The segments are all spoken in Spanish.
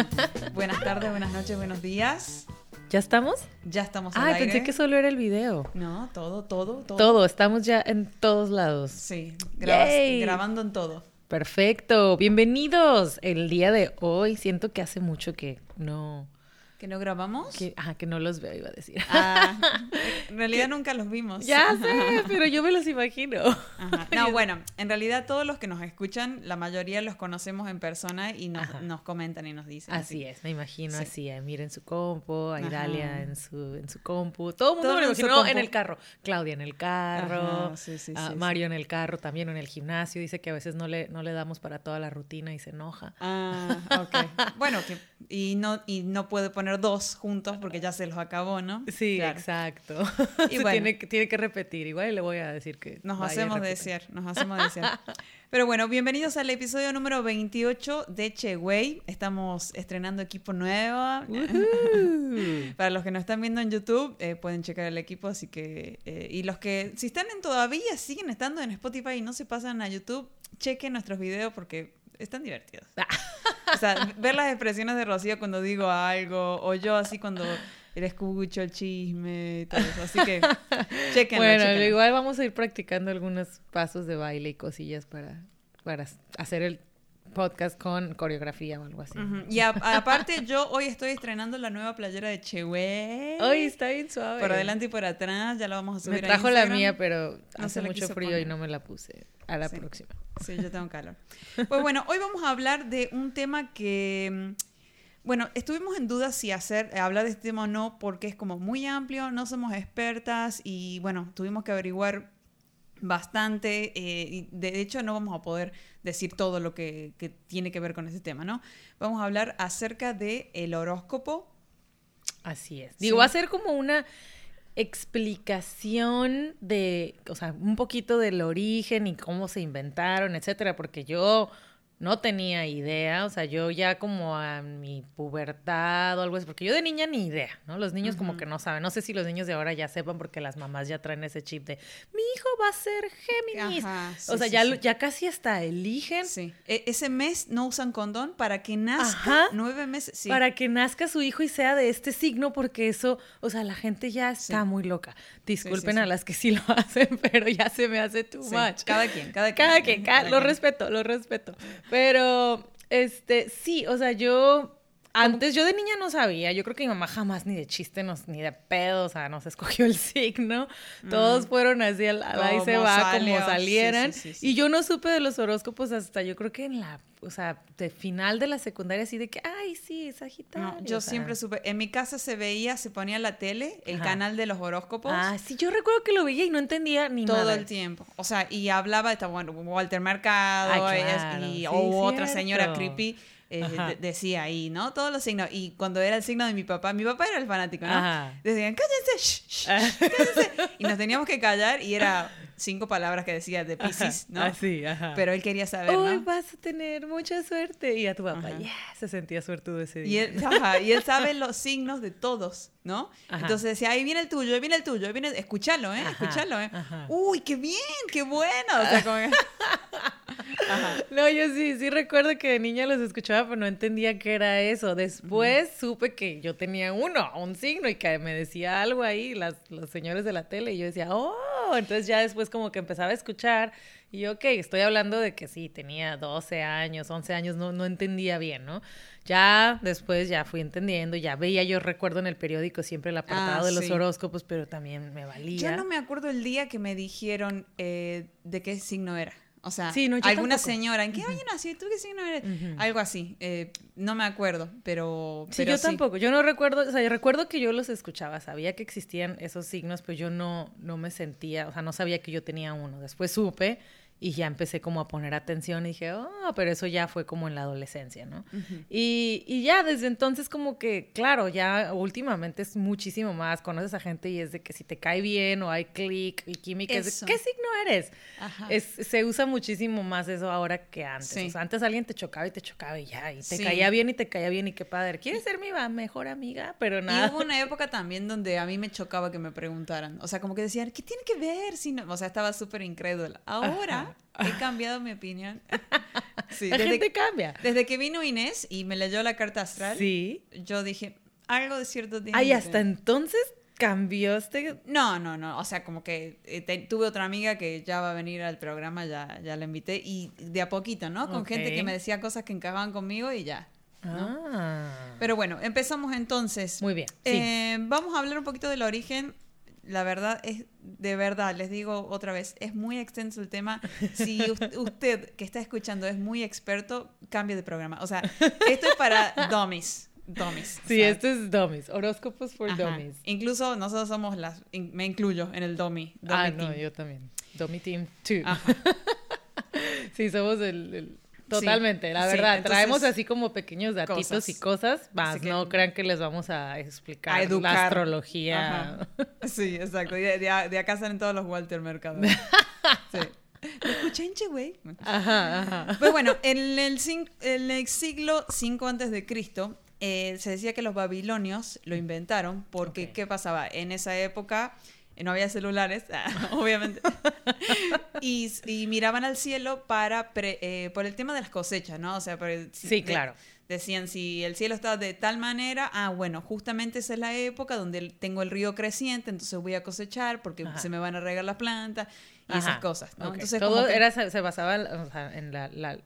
buenas tardes, buenas noches, buenos días. ¿Ya estamos? Ya estamos al Ah, aire. pensé que solo era el video. No, todo, todo, todo. Todo, estamos ya en todos lados. Sí, grabas- grabando en todo. Perfecto, bienvenidos. El día de hoy siento que hace mucho que no, ¿Que no grabamos? que, ajá, que no los veo, iba a decir. Ah, en realidad nunca los vimos. ya sé, pero yo me los imagino. Ajá. No, bueno, en realidad todos los que nos escuchan, la mayoría los conocemos en persona y nos, nos comentan y nos dicen. Así es, me imagino Sí. así, a Mira en su compu, a. Idalia en su, en su compu, todo el mundo Todo me lo en imaginó el carro, Claudia en el carro, Ajá, sí, sí, a sí, sí. Mario en el carro, también en el gimnasio, dice que a veces no le, no le damos para toda la rutina y se enoja. Ah, ok. Bueno, que, y, no, y no puede poner dos juntos porque ya se los acabó, ¿no? Sí, Claro. exacto. Y bueno. tiene, que- tiene que repetir, igual le voy a decir que... Nos hacemos desear, nos hacemos desear. Pero bueno, bienvenidos al episodio número 28 de Che Wey. Estamos estrenando equipo nuevo. Ujú. Para los que nos están viendo en YouTube, eh, pueden checar el equipo, así que... eh, y los que, si están en todavía, siguen estando en Spotify y no se pasan a YouTube, chequen nuestros videos porque están divertidos. O sea, ver las expresiones de Rocío cuando digo algo, o yo así cuando le escucho el chisme y todo eso. Así que, chequenlo, Bueno, chequenlo. igual vamos a ir practicando algunos pasos de baile y cosillas para, para hacer el podcast con coreografía o algo así. Y a- aparte, yo hoy estoy estrenando la nueva playera de Chewe. Hoy está bien suave. Por adelante y por atrás, ya la vamos a subir Me a trajo la mía, pero No hace mucho frío y no me la puse. A la Sí. próxima. Sí, yo tengo calor. Pues bueno, hoy vamos a hablar de un tema que, mm, bueno, estuvimos en duda si hacer, eh, hablar de este tema o no, porque es como muy amplio, no somos expertas y bueno, tuvimos que averiguar bastante. eh, y de hecho, no vamos a poder decir todo lo que, que tiene que ver con ese tema, ¿no? Vamos a hablar acerca del el horóscopo. Así es. Sí. Digo, va a ser como una explicación de, o sea, un poquito del origen y cómo se inventaron, etcétera, porque yo no tenía idea, o sea, yo ya como a mi pubertad o algo así, porque yo de niña ni idea, ¿no? Los niños como que no saben, no sé si los niños de ahora ya sepan porque las mamás ya traen ese chip de, mi hijo va a ser Géminis. Ajá, sí, o sea, sí, ya, sí. ya casi hasta eligen Sí. E- ese mes no usan condón para que nazca Ajá. nueve meses. Sí. para que nazca su hijo y sea de este signo, porque eso, o sea, la gente ya está muy loca. Disculpen a las que sí lo hacen, pero ya se me hace too much. Cada quien, cada quien. Cada quien, cada- Cada lo quien. respeto, lo respeto. Pero, este, sí, o sea, yo... Antes yo de niña no sabía, yo creo que mi mamá jamás ni de chiste, nos, ni de pedo, o sea, nos escogió el signo. Todos fueron así, al, al ahí se va, salió, como salieran. sí, sí, sí. Y yo no supe de los horóscopos hasta yo creo que en la, o sea, de final de la secundaria, así de que, ay, sí, Sagitario. No, yo o sea. siempre supe. En mi casa se veía, se ponía la tele, el Ajá. canal de los horóscopos. Ah, sí, yo recuerdo que lo veía y no entendía ni todo madre. el tiempo. O sea, y hablaba, está bueno, Walter Mercado, Ay, es- claro, y o otra señora creepy. Eh, decía ahí, ¿no? Todos los signos. Y cuando era el signo de mi papá, mi papá era el fanático, ¿no? Ajá. Decían, cállense, shh, shh, cállense. Y nos teníamos que callar y era cinco palabras que decía de Pisces, ¿no? Así, ajá. Pero él quería saber, ¿no? vas a tener mucha suerte. Y a tu papá, yeah, se sentía suertudo ese Y día. él, ajá, y él sabe los signos de todos, ¿no? Ajá. Entonces decía, ahí viene el tuyo, ahí viene el tuyo, ahí viene, escúchalo, ¿eh? Escúchalo, ¿eh? Uy, qué bien, qué bueno. O sea, como que- No, yo sí, sí recuerdo que de niña los escuchaba, pero no entendía qué era eso. Después supe que yo tenía uno, un signo, y que me decía algo ahí, las, los señores de la tele, y yo decía, oh, entonces ya después como que empezaba a escuchar, y yo, ok, estoy hablando de que sí, tenía 12 años, 11 años, no, no entendía bien, ¿no? Ya después ya fui entendiendo, ya veía, yo recuerdo en el periódico siempre el apartado Ah, de los sí. horóscopos, pero también me valía. Yo no me acuerdo el día que me dijeron eh, de qué signo era. O sea, Sí, no, alguna tampoco. señora, ¿en qué año nací? ¿Tú qué signo eres? Algo así. eh, no me acuerdo, pero. Sí, pero yo tampoco. Yo no recuerdo, o sea, yo recuerdo que yo los escuchaba, sabía que existían esos signos, pero yo no, no me sentía, o sea, no sabía que yo tenía uno. Después supe y ya empecé como a poner atención y dije, oh, pero eso ya fue como en la adolescencia, ¿no? y, y, ya desde entonces como que, claro, ya últimamente es muchísimo más, conoces a gente y es de que si te cae bien o hay clic y química, es de, ¿qué signo eres? Es, se usa muchísimo más eso ahora que antes. O sea, antes alguien te chocaba y te chocaba y ya, y te caía bien y te caía bien y qué padre. ¿Quieres ser mi mejor amiga? Pero nada. Y hubo una época también donde a mí me chocaba que me preguntaran, o sea, como que decían, ¿qué tiene que ver? Si no? O sea, estaba súper incrédula. Ahora he cambiado mi opinión. Sí, la gente cambia. Desde que vino Inés y me leyó la carta astral, sí. yo dije, algo de cierto tiene Ay, hasta entonces cambió este... No, no, no. O sea, como que eh, tuve otra amiga que ya va a venir al programa, ya, ya la invité. Y de a poquito, ¿no? Con gente que me decía cosas que encajaban conmigo y ya. Ah. Pero bueno, empezamos entonces. Muy bien. Eh, vamos a hablar un poquito del origen la verdad es, de verdad, les digo otra vez, es muy extenso el tema. Si usted que está escuchando es muy experto, cambie de programa. O sea, esto es para dummies. Dummies. Sí, esto es dummies. Horóscopos for dummies. Incluso nosotros somos las, me incluyo en el dummy. ah, no, yo también. Dummy Team 2. sí, somos el Totalmente, la verdad. Traemos así como pequeños datitos y cosas, más no crean que les vamos a explicar la astrología. Sí, exacto. De, de, acá salen todos los Walter Mercado. Sí. Escuchenche, güey. Ajá, ajá. Pues bueno, en el, en el siglo 5 antes de Cristo eh, se decía que los babilonios lo inventaron porque ¿qué pasaba? En esa época no había celulares, obviamente, y, miraban al cielo para eh, por el tema de las cosechas, ¿no? O sea, sí, claro. decían, si el cielo está de tal manera, ah, bueno, justamente esa es la época donde tengo el río creciente, entonces voy a cosechar porque se me van a regar las plantas y esas cosas, ¿no? Entonces, Todo era, se basaba en la,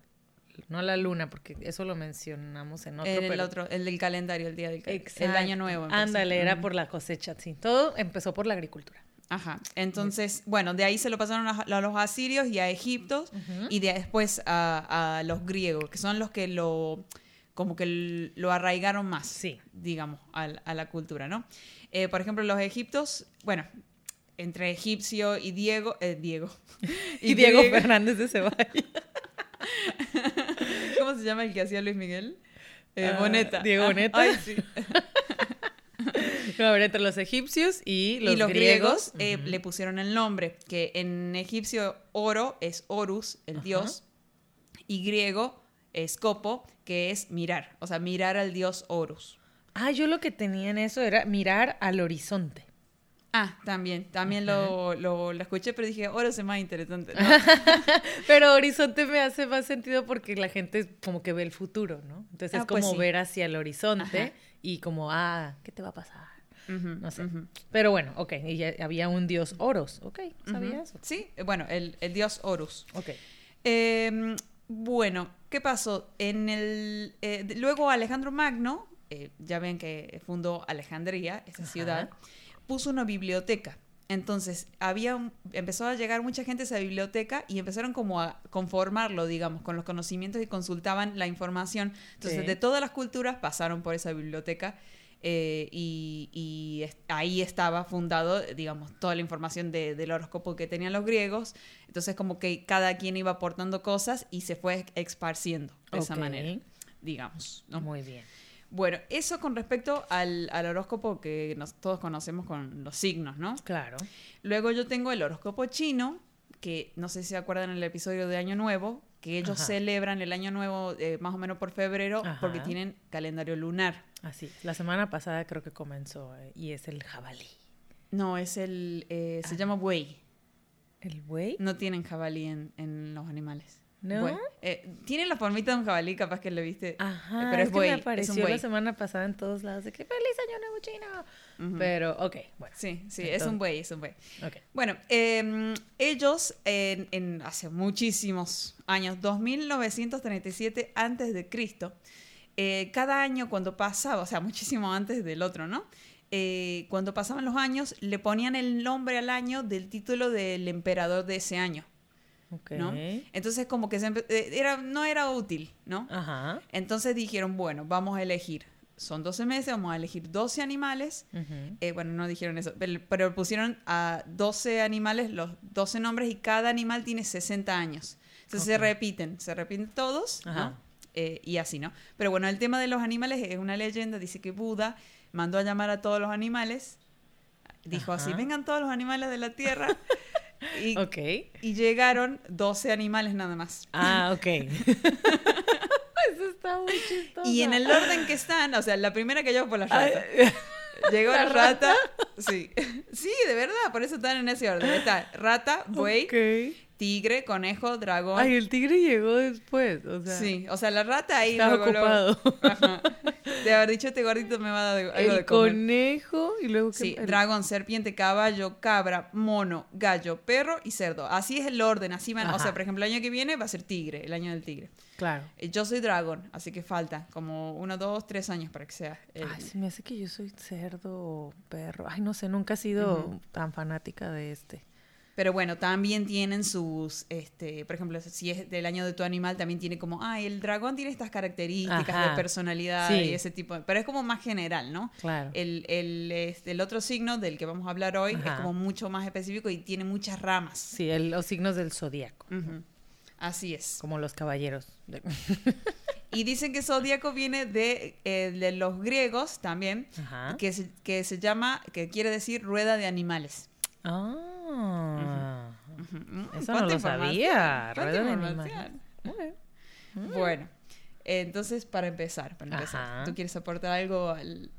no la luna, porque eso lo mencionamos en otro. el otro, el del calendario, el día del el año nuevo. Ándale, era por la cosecha, sí. Todo empezó por la agricultura. Ajá. Entonces, bueno, de ahí se lo pasaron a, los asirios y a Egipto y de, después a, los griegos, que son los que lo como que lo arraigaron más, sí. digamos, a, la cultura, ¿no? Eh, por ejemplo, los egiptos, bueno, entre egipcio y Diego, eh, Diego. Y, Diego Fernández de Ceballos. ¿Cómo se llama el que hacía Luis Miguel? Eh, ah, Boneta. Diego Boneta. Ay, sí. a ver, entre los egipcios y los, griegos, eh, le pusieron el nombre, que en egipcio oro es Horus, el dios, y griego es Copo, que es mirar, o sea, mirar al dios Horus. Ah, yo lo que tenía en eso era mirar al horizonte. Ah, también, también lo, lo, escuché, pero dije, Horus es más interesante. pero horizonte me hace más sentido porque la gente como que ve el futuro, ¿no? Entonces es ah, pues como ver hacia el horizonte y como, ah, ¿qué te va a pasar? no sé. Pero bueno, ok, y había un dios Horus, ok, ¿sabía eso? Sí, bueno, el, dios Horus. Ok. Em, bueno, ¿qué pasó? En el, eh, luego Alejandro Magno, eh, ya ven que fundó Alejandría, esa ciudad, puso una biblioteca. Entonces, había empezó a llegar mucha gente a esa biblioteca y empezaron como a conformarlo, digamos, con los conocimientos y consultaban la información. Entonces, de todas las culturas pasaron por esa biblioteca eh, y, ahí estaba fundado, digamos, toda la información del horóscopo que tenían los griegos. Entonces, como que cada quien iba aportando cosas y se fue esparciendo de esa manera, digamos. ¿no? Muy bien. Bueno, eso con respecto al, horóscopo que todos conocemos con los signos, ¿no? Claro. Luego yo tengo el horóscopo chino, que no sé si se acuerdan el episodio de Año Nuevo, que ellos celebran el Año Nuevo eh, más o menos por febrero porque tienen calendario lunar. Así, la semana pasada creo que comenzó eh, y es el jabalí. No, es el, eh, se ah. llama buey. ¿El buey? No tienen jabalí en, en los animales. ¿No? Eh, tiene la formita de un jabalí, capaz que le viste. Ajá, pero es, buey, que me apareció la semana pasada en todos lados de que feliz año nuevo chino. Pero, ok, bueno. Sí, sí, es un buey, es un buey. Okay. Bueno, em, ellos en, en, hace muchísimos años, 2937 antes de Cristo, eh, cada año cuando pasaba, o sea, muchísimo antes del otro, ¿no? Eh, cuando pasaban los años, le ponían el nombre al año del título del emperador de ese año. ¿No? Entonces como que se eh, era, no era útil, ¿no? Ajá. Entonces dijeron, bueno, vamos a elegir son 12 meses, vamos a elegir 12 animales. Ujú. Eh, bueno, no dijeron eso, pero, pero pusieron a 12 animales, los 12 nombres, y cada animal tiene 60 años. Entonces se Ok. repiten, se repiten todos, ¿no? Ajá. Eh, y así, ¿no? Pero bueno, el tema de los animales es una leyenda, dice que Buda mandó a llamar a todos los animales, dijo así, Ajá. vengan todos los animales de la tierra, y, Ok. y llegaron 12 animales nada más. Ah, ok. Eso está muy chistoso. Y en el orden que están, o sea, la primera que llegó fue la rata. Ay, Llegó ¿La la rata. Sí. Sí, de verdad, por eso están en ese orden. Está rata, buey, ok. Tigre, conejo, dragón. Ay, el tigre llegó después, o sea. sí, o sea, la rata ahí Estaba luego, luego- ocupado. Ajá. De haber dicho este gordito me va a dar algo de El comer. conejo y luego Sí, ¿qué? El- dragón, serpiente, caballo, cabra, mono, gallo, perro y cerdo. Así es el orden, así van. O sea, por ejemplo, el año que viene va a ser tigre, el año del tigre. Claro. Eh, Yo soy dragón, así que falta como uno, dos, tres años para que sea. el- Ay, se me hace que yo soy cerdo o perro. Ay, no sé, nunca he sido tan fanática de este. Pero bueno, también tienen sus, este, por ejemplo, si es del año de tu animal, también tiene como, ah, el dragón tiene estas características Ajá. de personalidad Sí. y ese tipo, de- pero es como más general, ¿no? Claro. El, el, este, el otro signo del que vamos a hablar hoy es como mucho más específico y tiene muchas ramas. Sí, el- los signos del zodiaco, Ujú. Así es. como los caballeros. Y dicen que zodíaco viene de, eh, de los griegos también, Ajá. que se, que se llama, que quiere decir rueda de animales. Ah. Mm, Eso ¿cuánta no lo sabía. ¿Cuánta Rueda de información? animales. Ok. Bueno, entonces para empezar, para empezar, Ajá. ¿tú quieres aportar algo al...?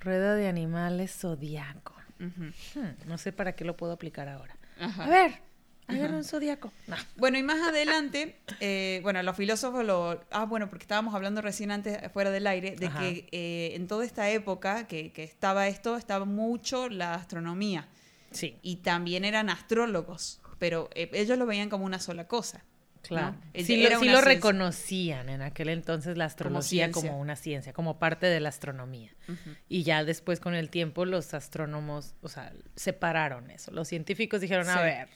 Rueda de animales zodiaco. Hmm, no sé para qué lo puedo aplicar ahora. Ajá. A ver, agarra un zodiaco. No. Bueno, y más adelante, eh, bueno, los filósofos lo... Ah, bueno, porque estábamos hablando recién antes, fuera del aire, de Ajá. que eh, en toda esta época que, que estaba esto, estaba mucho la astronomía. Sí, Y también eran astrólogos, pero eh, ellos lo veían como una sola cosa. claro. ¿no? Eh, Sí, lo, sí reconocían en aquel entonces la astrología como, una ciencia, como parte de la astronomía. Y ya después con el tiempo los astrónomos, o sea, separaron eso. Los científicos dijeron, a ver,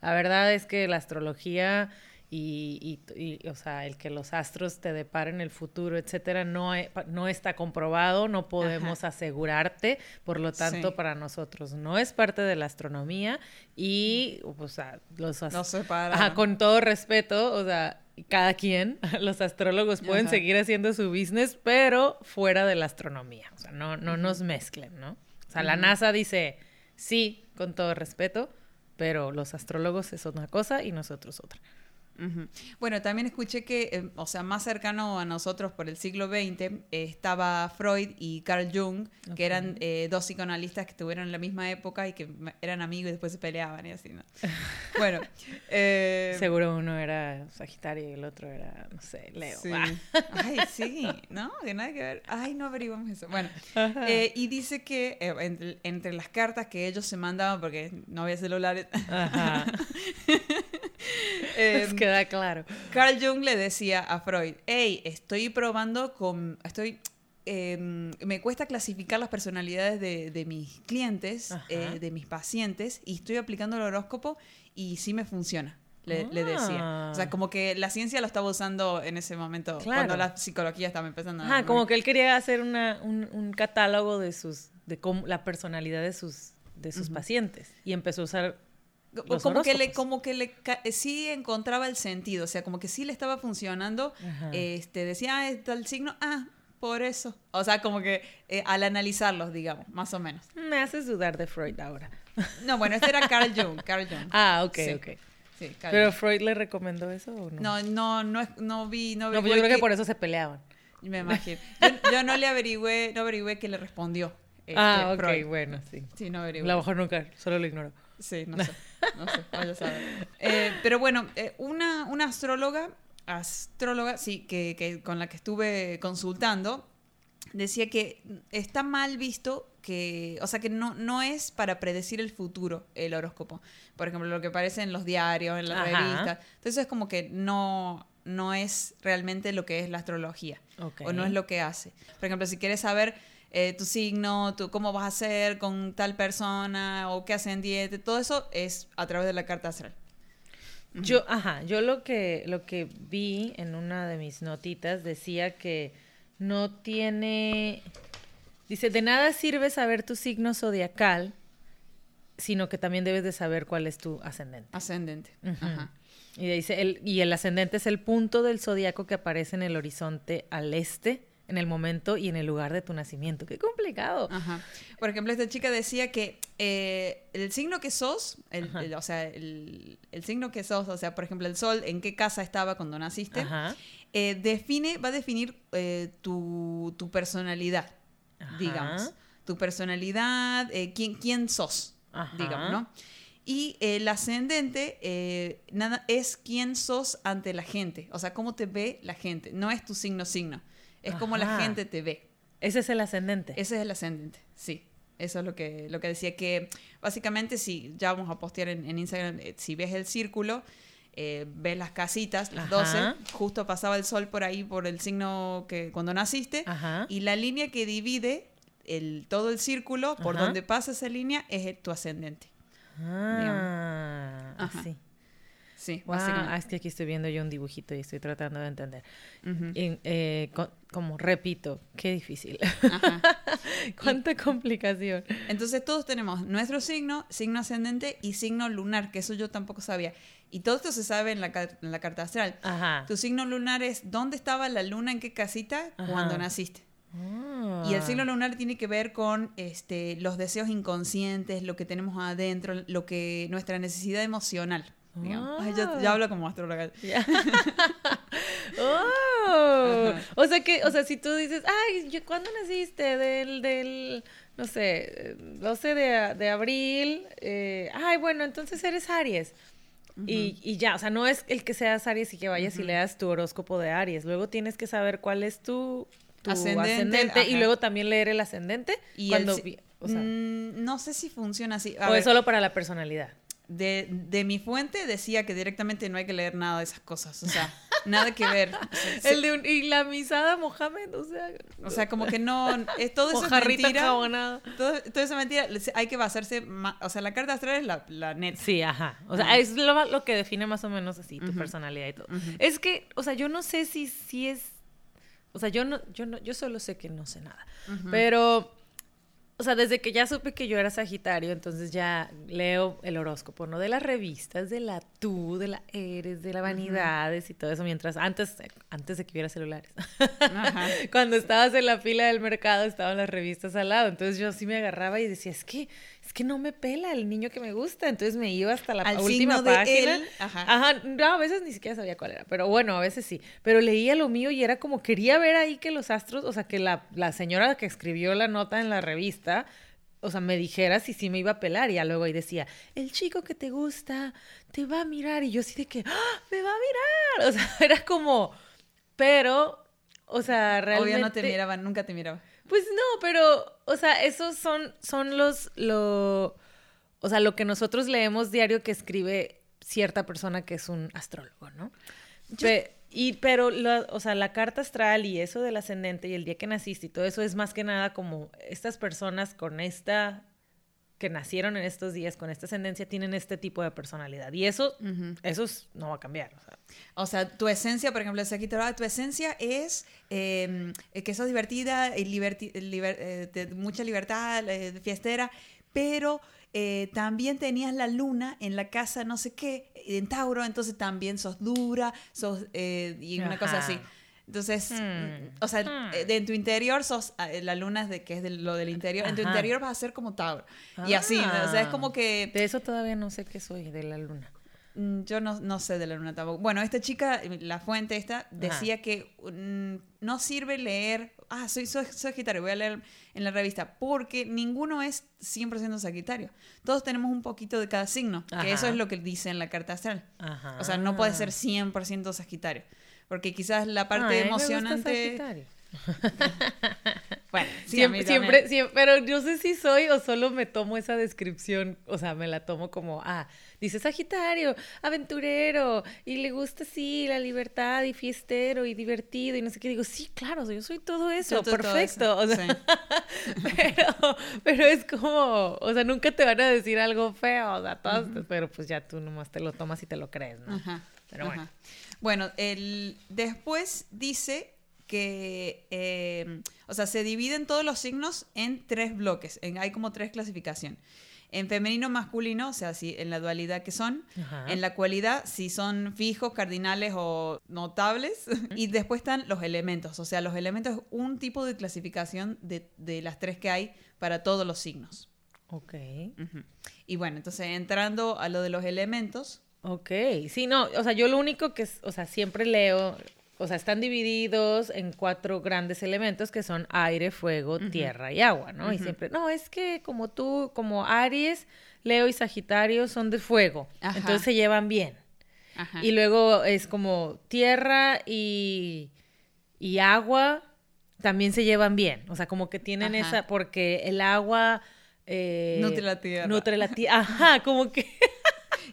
la verdad es que la astrología y, y- y, o sea, el que los astros te deparen el futuro, etcétera, no, no está comprobado, no podemos asegurarte, por lo tanto, Sí. para nosotros no es parte de la astronomía y, o sea, los ast- Los separaron. Ajá, con todo respeto, o sea, cada quien, los astrólogos pueden Ajá. seguir haciendo su business, pero fuera de la astronomía. O sea, no, no nos mezclen, ¿no? O sea, la. NASA dice, sí, con todo respeto, pero los astrólogos es una cosa y nosotros otra. Bueno, también escuché que, eh, o sea, más cercano a nosotros por el siglo XX eh, estaba Freud y Carl Jung, que eran eh, dos psicoanalistas que estuvieron en la misma época y que eran amigos y después se peleaban y así, ¿no? Bueno, eh, Seguro uno era Sagitario y el otro era, no sé, Leo. sí. Ah. Ay, sí, ¿no? Que nada que ver. Ay, no averiguamos eso. Bueno, y dice que entre, entre las cartas que ellos se mandaban, porque no había celulares, Ajá. eh, Nos queda claro. Carl Jung le decía a Freud, hey, estoy probando con, estoy, eh, me cuesta clasificar las personalidades de, de mis clientes, eh, de mis pacientes, y estoy aplicando el horóscopo y sí me funciona. Le, le decía. Ah. O sea, como que la ciencia lo estaba usando en ese momento, Claro. cuando la psicología estaba empezando a... Ajá, como que él quería hacer una, un, un catálogo de sus, de cómo, la personalidad de sus, de sus Ujú. pacientes y empezó a usar como que le como que le eh, sí encontraba el sentido o sea como que sí le estaba funcionando Ajá. este decía ah es tal signo ah por eso o sea como que eh, al analizarlos digamos más o menos Me haces dudar de Freud ahora. no bueno este era Carl Jung Carl Jung Ah, ok, Sí. ok. sí Carl ¿Pero Jung. Freud le recomendó eso o no? no no no es- no vi no, No, pues yo creo que por eso se peleaban. me imagino yo, yo no le averigüé no averigüé que le respondió este, ah, ok, Freud. bueno, sí. sí no A averigüé lo mejor nunca, solo lo ignoro. Sí, no sé. No sé, vaya a saber. Eh, pero bueno, eh, una, una astróloga, astróloga, sí, que, que con la que estuve consultando, decía que está mal visto que, o sea, que no, no es para predecir el futuro el horóscopo. Por ejemplo, lo que aparece en los diarios, en las Ajá. revistas. Entonces es como que no, no es realmente lo que es la astrología. Ok. O no es lo que hace. Por ejemplo, si quieres saber eh, tu signo, tu, cómo vas a ser con tal persona o qué hacen dieta, todo eso es a través de la carta astral. Yo, ajá, yo lo que, lo que vi en una de mis notitas decía que no tiene... Dice, de nada sirve saber tu signo zodiacal, sino que también debes de saber cuál es tu ascendente. Ascendente. Ajá. Y dice, el, y el ascendente es el punto del zodiaco que aparece en el horizonte al este, en el momento y en el lugar de tu nacimiento. ¡Qué complicado! Ajá. Por ejemplo, esta chica decía que eh, el signo que sos, el, el- o sea, el, el signo que sos, o sea, por ejemplo, el sol, en qué casa estaba cuando naciste, Ajá. eh, define, va a definir eh, tu, tu personalidad, Ajá. digamos. Tu personalidad, eh, quién, quién sos, digamos, ¿no? Y el ascendente eh, nada, es quién sos ante la gente, o sea, cómo te ve la gente, no es tu signo signo, es como la gente te ve. Ese es el ascendente. Ese es el ascendente, sí. Eso es lo que, lo que decía, que básicamente si ya vamos a postear en, en Instagram, eh, si ves el círculo, eh, ves las casitas, las Ajá. 12, justo pasaba el sol por ahí, por el signo que cuando naciste, Ajá. y la línea que divide el, todo el círculo, por Ajá. donde pasa esa línea, es tu ascendente. Ah, así. Sí, Wow, básicamente. ah, es que aquí estoy viendo yo un dibujito y estoy tratando de entender. Ujú. Y, eh, co- como repito, qué difícil. Ajá. Cuánta complicación. Entonces todos tenemos nuestro signo, signo ascendente y signo lunar, que eso yo tampoco sabía. Y todo esto se sabe en la, en la carta astral. Ajá. Tu signo lunar es dónde estaba la luna, en qué casita, Ajá. cuando naciste. Ah. Y el signo lunar tiene que ver con este, los deseos inconscientes, lo que tenemos adentro, lo que nuestra necesidad emocional. Digamos. Ay, ya, ya Ah. hablo como astróloga. Oh. O sea que, o sea, si tú dices, ay, yo- ¿cuándo naciste? Del, del, no sé, 12 de, de abril. eh, ay, bueno, entonces eres Aries. y, y ya, o sea, no es el que seas Aries y que vayas y leas tu horóscopo de Aries. Luego tienes que saber cuál es tu, tu Ascendente, ascendente, y luego también leer el ascendente. Y cuando, el si- vi- o sea, Mm, no sé si funciona así. A o ver, es solo para la personalidad. De, de mi fuente decía que directamente no hay que leer nada de esas cosas. O sea, nada que ver. O sea, se- El de un- y la misada Mohamed, o sea, o sea, como que no. Es, todo eso es mentira. Todo, toda esa mentira. Hay que basarse. ma- O sea, la carta astral es la, la neta. Sí, ajá. O sea, es lo, lo que define más o menos así tu personalidad y todo. Es que, o sea, yo no sé si, si es. O sea, yo no, yo no, yo solo sé que no sé nada. Pero, o sea, desde que ya supe que yo era Sagitario, entonces ya leo el horóscopo, ¿no? De las revistas, de la tú, de la eres, de la vanidades y todo eso, mientras antes, antes de que hubiera celulares. Ajá. Cuando estabas en la fila del mercado estaban las revistas al lado, entonces yo sí me agarraba y decía, es que es que no me pela el niño que me gusta, entonces me iba hasta la Al última signo de página. él, ajá. Ajá, no, a veces ni siquiera sabía cuál era, pero bueno, a veces sí. Pero leía lo mío y era como quería ver ahí que los astros, o sea, que la, la señora que escribió la nota en la revista, o sea, me dijera si sí me iba a pelar. Y ya luego ahí decía, el chico que te gusta te va a mirar. Y yo así de que, ¡Ah! me va a mirar. O sea, era como, pero, o sea, realmente... Obvio no te miraba, nunca te miraba. Pues no, pero, o sea, esos son, son los, lo, o sea, lo que nosotros leemos diario que escribe cierta persona que es un astrólogo, ¿no? Pe- y, pero, la- o sea, la carta astral y eso del ascendente y el día que naciste y todo eso es más que nada como estas personas con esta, que nacieron en estos días con esta ascendencia tienen este tipo de personalidad. Y eso, eso es- no va a cambiar. O sea, O sea, tu esencia, por ejemplo, Sagitario, ah, tu esencia es eh, que sos divertida, y liberti- liber- eh, de mucha libertad, eh, fiestera, pero eh, también tenías la luna en la casa no sé qué, en Tauro, entonces también sos dura, sos eh, y una cosa Ajá. así. Entonces, Hmm. o sea, Hmm. eh, de, en tu interior sos, eh, la luna es de que es de lo del interior, en tu interior vas a ser como Tauro. Y así, o sea, es como que... de eso todavía no sé qué soy, de la luna. Mm, Yo no, no sé de la luna tampoco. Bueno, esta chica, la fuente esta, decía que mm, no sirve leer. Ah, soy, soy Sagitario, voy a leer en la revista. Porque ninguno es 100% Sagitario. Todos tenemos un poquito de cada signo. Ajá. Que eso es lo que dice en la carta astral. O sea, no puede ser 100% Sagitario. Porque quizás la parte Ay, me gusta emocionante. Bueno, sí, siempre, siempre, siempre, pero yo sé si soy o solo me tomo esa descripción, o sea, me la tomo como, ah, dice Sagitario, aventurero, y le gusta sí la libertad y fiestero y divertido y no sé qué, digo, sí, claro, yo soy todo eso, Yo- todo perfecto, eso, o sea, pero, pero es como, o sea, nunca te van a decir algo feo, o sea, todas, pero pues ya tú nomás te lo tomas y te lo crees, ¿no? Ajá, Pero bueno. ajá. Bueno, el, después dice que, eh, o sea, se dividen todos los signos en tres bloques. En, hay como tres clasificaciones. En femenino, masculino, o sea, si en la dualidad que son. Ajá. En la cualidad, si son fijos, cardinales o notables. y después están los elementos. O sea, los elementos es un tipo de clasificación de, de las tres que hay para todos los signos. Ok. Y bueno, entonces entrando a lo de los elementos. Ok. Sí, no, o sea, yo lo único que, es- o sea, siempre leo, o sea, están divididos en cuatro grandes elementos que son aire, fuego, tierra y agua, ¿no? Y siempre, no, es que como tú, como Aries, Leo y Sagitario son de fuego, Ajá. entonces se llevan bien. Ajá. Y luego es como tierra y, y agua también se llevan bien. O sea, como que tienen Ajá. esa, porque el agua... eh, Nutre la tierra. Nutre la tierra. Ajá, como que...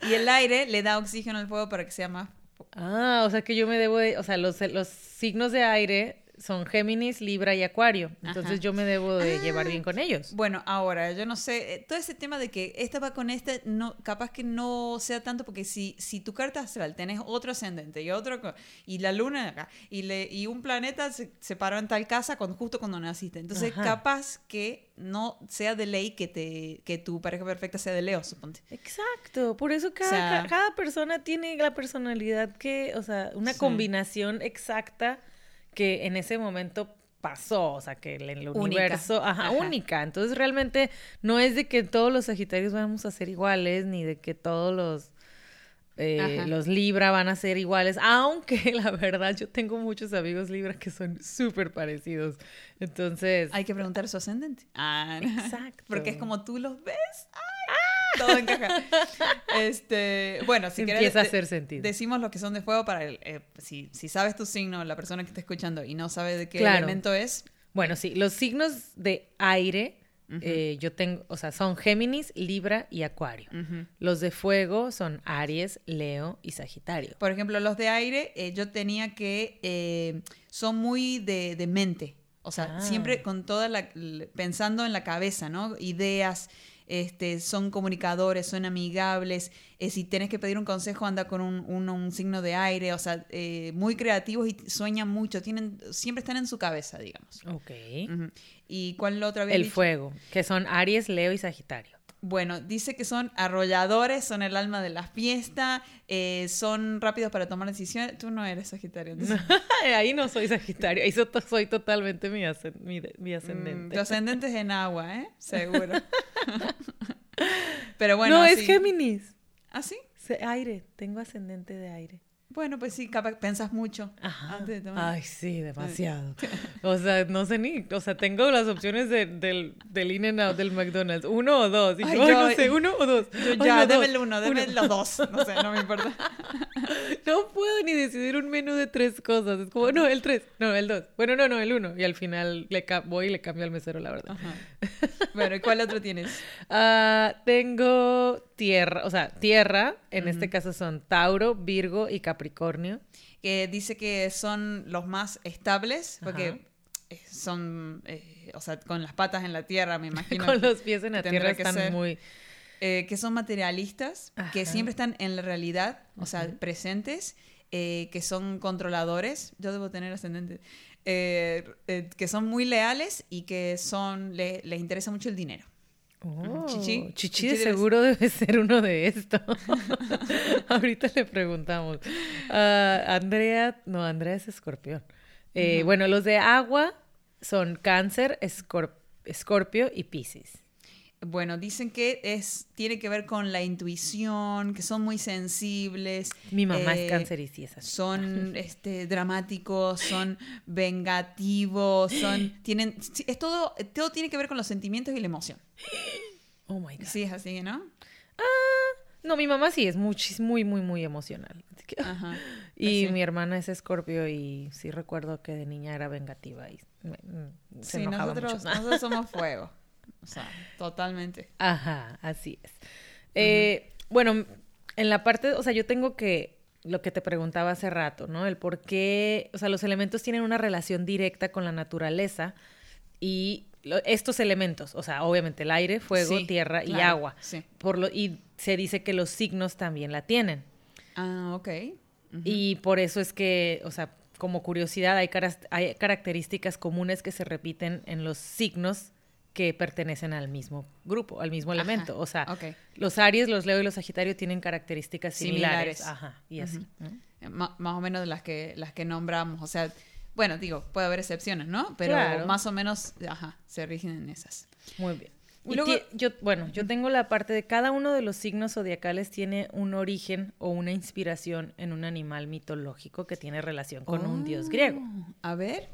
Y el aire le da oxígeno al fuego para que sea más... Ah, o sea que yo me debo de... O sea, los, los signos de aire son Géminis, Libra y Acuario. Entonces Ajá. yo me debo de Ah. llevar bien con ellos. Bueno, ahora, yo no sé, eh, todo ese tema de que esta va con este, no, capaz que no sea tanto porque si, si tu carta astral tenés otro ascendente y otro, y la luna acá, y, le, y un planeta se, se paró en tal casa con, justo cuando naciste. Entonces, Ajá. capaz que no sea de ley que, te, que tu pareja perfecta sea de Leo, suponte. Exacto, por eso cada, sea- cada persona tiene la personalidad que, o sea, una Sí. combinación exacta que en ese momento pasó, o sea, que el, el Única. universo, ajá, Ajá. única. Entonces realmente no es de que todos los Sagitarios vamos a ser iguales, ni de que todos los... eh, los Libra van a ser iguales, aunque la verdad yo tengo muchos amigos Libra que son súper parecidos. Entonces, Hay que preguntar su ascendente. Ah. Exacto. Porque es como tú los ves. ¡Ay! Todo encaja. Este, bueno, si querés, empieza a de- hacer sentido. Decimos lo que son de fuego para el, eh, si, si sabes tu signo, la persona que está escuchando y no sabe de qué Claro. elemento es. Bueno, sí, los signos de aire, eh, yo tengo, o sea, son Géminis, Libra y Acuario. Los de fuego son Aries, Leo y Sagitario. Por ejemplo, los de aire, eh, yo tenía que eh, son muy de, de mente. O sea, Ah. siempre con toda la pensando en la cabeza, ¿no? Ideas, este, son comunicadores, son amigables. eh, si tienes que pedir un consejo, anda con un, un- un signo de aire. O sea, eh, muy creativos y sueñan mucho. Tienen, siempre están en su cabeza, digamos. Ok. ¿Y cuál otra vez? El fuego, que son Aries, Leo y Sagitario. Bueno, dice que son arrolladores, son el alma de la fiesta, eh, son rápidos para tomar decisiones. Tú no eres Sagitario. entonces. Ahí no soy Sagitario, ahí so- soy totalmente mi, ascen- mi, Mm, ascendente. tu ascendente es en agua, ¿eh? Seguro. Pero bueno. no, es. Géminis. ¿Ah, sí? Se- Aire, tengo ascendente de aire. Bueno, pues sí, capaz pensas mucho. Ajá. antes de tomar. Ay, sí, demasiado. O sea, no sé ni, o sea, tengo las opciones de- del, del In and Out del McDonald's, uno o dos. Y Ay, yo, no sé, uno o dos. Yo Ay, ya, no, deme el uno, deme los dos. No sé, no me importa. No puedo ni decidir un menú de tres cosas. Es como, no, el tres, no, el dos. Bueno, no, no, el uno. Y al final le ca- voy y le cambio al mesero, la verdad. Ajá. Bueno, ¿y cuál otro tienes? Ah, tengo tierra, o sea, tierra, en este caso son Tauro, Virgo y Capricornio. Que dice que son los más estables, porque Ajá. eh, son, eh, o sea, con las patas en la tierra, me imagino. Con los pies en la tierra que están ser. muy... eh, que son materialistas, que siempre están en la realidad, o sea, presentes, eh, que son controladores, yo debo tener ascendente, que son muy leales y que son le- les interesa mucho el dinero. Oh, Chichi. Chichi, Chichi de seguro debe ser uno de estos. Ahorita le preguntamos. Ah, Andrea, no, Andrea es escorpión. Eh, Bueno, los de agua son cáncer, escor- escorpio y piscis. Bueno, dicen que es tiene que ver con la intuición, que son muy sensibles. Mi mamá eh, es cáncer y sí es así. Son este, dramáticos, son vengativos, son tienen es todo todo tiene que ver con los sentimientos y la emoción. Oh my God. Sí, es así, ¿no? No, mi mamá sí es muy, muy, muy, muy emocional. Ajá. Y Sí. mi hermana es escorpio y sí recuerdo que de niña era vengativa y me- mm, se Sí, enojaba nosotros, mucho. nosotros somos fuego. O sea, totalmente. Ajá, así es. Eh, Bueno, en la parte, o sea, yo tengo que, lo que te preguntaba hace rato, ¿no? El por qué, o sea, los elementos tienen una relación directa con la naturaleza y lo- estos elementos, o sea, obviamente el aire, fuego, Sí, tierra y agua. sí. Por lo, y se dice que los signos también la tienen. Ah, ok. Y por eso es que, o sea, como curiosidad, hay, hay características comunes que se repiten en los signos que pertenecen al mismo grupo, al mismo elemento. o sea, los Aries, los Leo y los Sagitario tienen características similares. Ajá, y así. más o menos las que, las que nombramos. O sea, bueno, digo, puede haber excepciones, ¿no? Pero más o menos, ajá, se rigen en esas. Muy bien. yo, bueno, yo tengo la parte de cada uno de los signos zodiacales tiene un origen o una inspiración en un animal mitológico que tiene relación con un dios griego. Oh, a ver.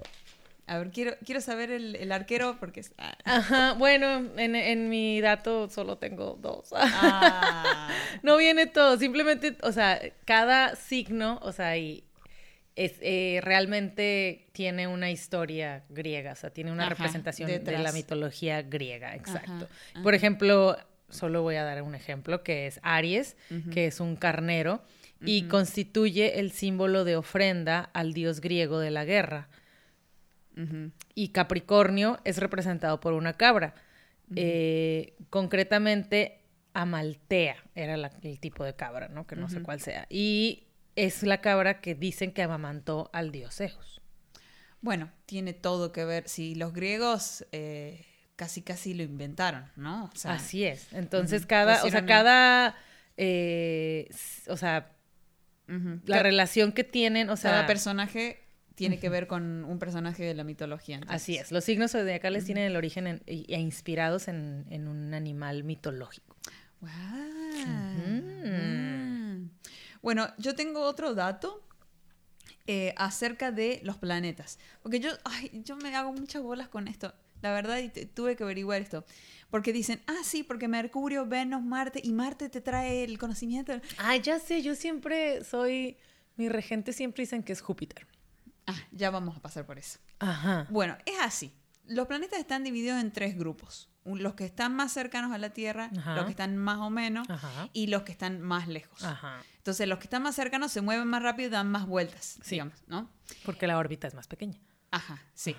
A ver, quiero, quiero saber el, arquero porque... Ah. Ajá, bueno, en, mi dato solo tengo dos. Ah. no viene todo, simplemente, o sea, cada signo, o sea, y es, eh, realmente tiene una historia griega, o sea, tiene una representación de la mitología griega, exacto. Por ejemplo, solo voy a dar un ejemplo, que es Aries, que es un carnero, y constituye el símbolo de ofrenda al dios griego de la guerra. Y Capricornio es representado por una cabra. Eh, concretamente, Amaltea era el tipo de cabra, ¿no? Que no sé cuál sea. Y es la cabra que dicen que amamantó al dios Zeus. Bueno, tiene todo que ver. Si los griegos eh, casi casi lo inventaron, ¿no? Así es. Entonces, cada, o sea, cada, eh, o sea, la relación que tienen, o sea... Cada personaje tiene que ver con un personaje de la mitología. Así es, los signos zodiacales tienen el origen e, inspirados en, un animal mitológico. Wow. Mm. Bueno, yo tengo otro dato eh, acerca de los planetas, porque yo, ay, yo me hago muchas bolas con esto, la verdad, y tuve que averiguar esto. Porque dicen, ah, sí, porque Mercurio, Venus, Marte, y Marte te trae el conocimiento. Ay, ya sé, yo siempre soy, mi regente siempre dicen que es Júpiter. Ah, ya vamos a pasar por eso. Ajá. Bueno, es así. Los planetas están divididos en tres grupos. Los que están más cercanos a la Tierra, los que están más o menos, y los que están más lejos. Ajá. Entonces, los que están más cercanos se mueven más rápido y dan más vueltas, digamos, ¿no? Porque la órbita es más pequeña. Ajá, sí.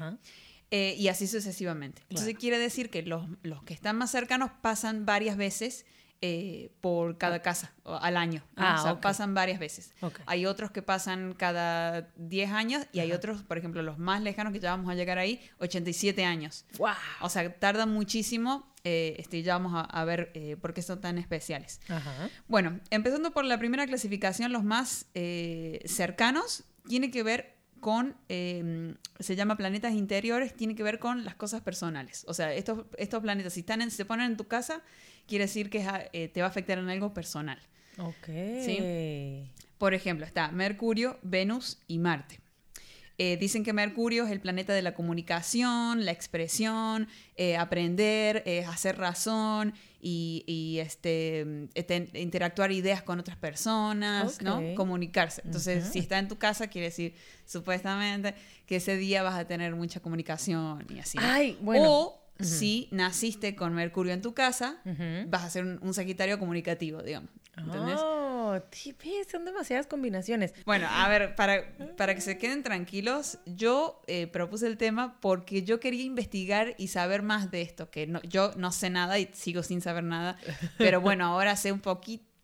Eh, y así sucesivamente. Entonces, quiere decir que los, los que están más cercanos pasan varias veces eh, por cada casa al año. Ah, o sea, pasan varias veces. Hay otros que pasan cada 10 años y hay otros, por ejemplo, los más lejanos que ya vamos a llegar ahí, 87 años. Wow. O sea, tardan muchísimo. Eh, este, ya vamos a, ver eh, por qué son tan especiales. Bueno, empezando por la primera clasificación, los más cercanos, tiene que ver con, em, se llama planetas interiores, tiene que ver con las cosas personales. O sea, estos, estos planetas, si están se ponen en tu casa, quiere decir que eh, te va a afectar en algo personal. Ok. ¿Sí? Por ejemplo, está Mercurio, Venus y Marte. Eh, dicen que Mercurio es el planeta de la comunicación, la expresión, eh, aprender, hacer razón y, este, este, interactuar ideas con otras personas, ¿no? Comunicarse. Entonces, si está en tu casa, quiere decir, supuestamente, que ese día vas a tener mucha comunicación y así. Ay, bueno. Si naciste con Mercurio en tu casa, vas a ser un, Sagitario comunicativo, digamos. ¿Entendés? Oh, son demasiadas combinaciones. Bueno, a ver, para, para que se queden tranquilos, yo eh, propuse el tema porque yo quería investigar y saber más de esto, que no, yo no sé nada y sigo sin saber nada, pero bueno, ahora sé un poquito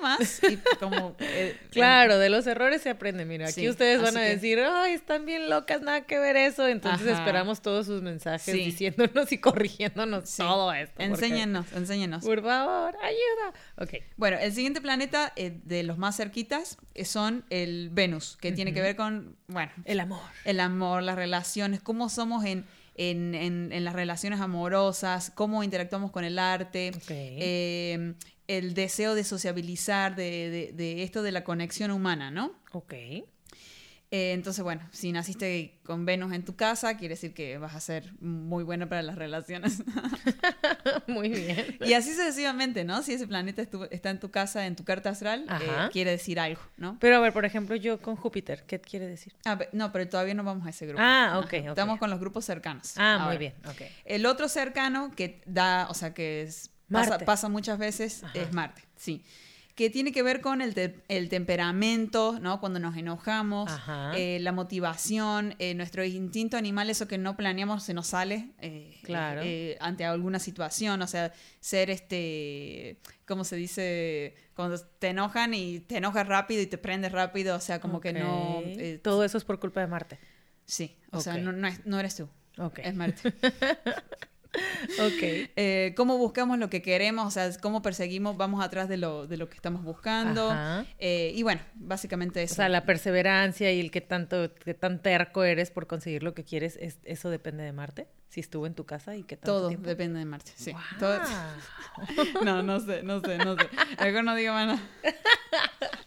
más. como, eh, claro, de los errores se aprende. Mira, aquí ustedes van a decir, ay, están bien locas, nada que ver eso. Entonces esperamos todos sus mensajes diciéndonos y corrigiéndonos todo esto. Enséñenos, enséñenos. Por favor, ayuda. Ok. Bueno, el siguiente planeta eh, de los más cerquitas eh, son el Venus, que tiene que ver con, bueno, el amor. El amor, las relaciones, cómo somos en en, en, las relaciones amorosas, cómo interactuamos con el arte, eh, el deseo de sociabilizar, de, de, de, esto de la conexión humana, ¿no? Ok. Eh, entonces, bueno, si naciste con Venus en tu casa, quiere decir que vas a ser muy buena para las relaciones. muy bien. Y así sucesivamente, ¿no? Si ese planeta está en tu casa, en tu carta astral, eh, quiere decir algo, ¿no? Pero a ver, por ejemplo, yo con Júpiter, ¿qué quiere decir? Ah, no, pero todavía no vamos a ese grupo. Ah, ok. Estamos con los grupos cercanos. Ah, muy bien, ok. El otro cercano que da, o sea, que es, pasa, pasa, muchas veces es Marte, sí. que tiene que ver con el, te- el temperamento, ¿no? Cuando nos enojamos, eh, la motivación, eh, nuestro instinto animal, eso que no planeamos se nos sale eh, Claro. ante alguna situación, o sea, ser este, ¿cómo se dice? Cuando te enojan y te enojas rápido y te prendes rápido, o sea, como que no... Todo eso es por culpa de Marte. Sí, o sea, no, no, es- no eres tú, es Marte. Ok. Eh, cómo buscamos lo que queremos, o sea, cómo perseguimos, vamos atrás de lo, de lo que estamos buscando. Eh, y bueno, básicamente eso. O sea, la perseverancia y el que tanto, que tan terco eres por conseguir lo que quieres, es- ¿eso depende de Marte? Si estuvo en tu casa y qué tanto Todo tiempo? depende de Marte, sí. Todo- No, no sé, no sé, no sé. Mejor no digo más nada.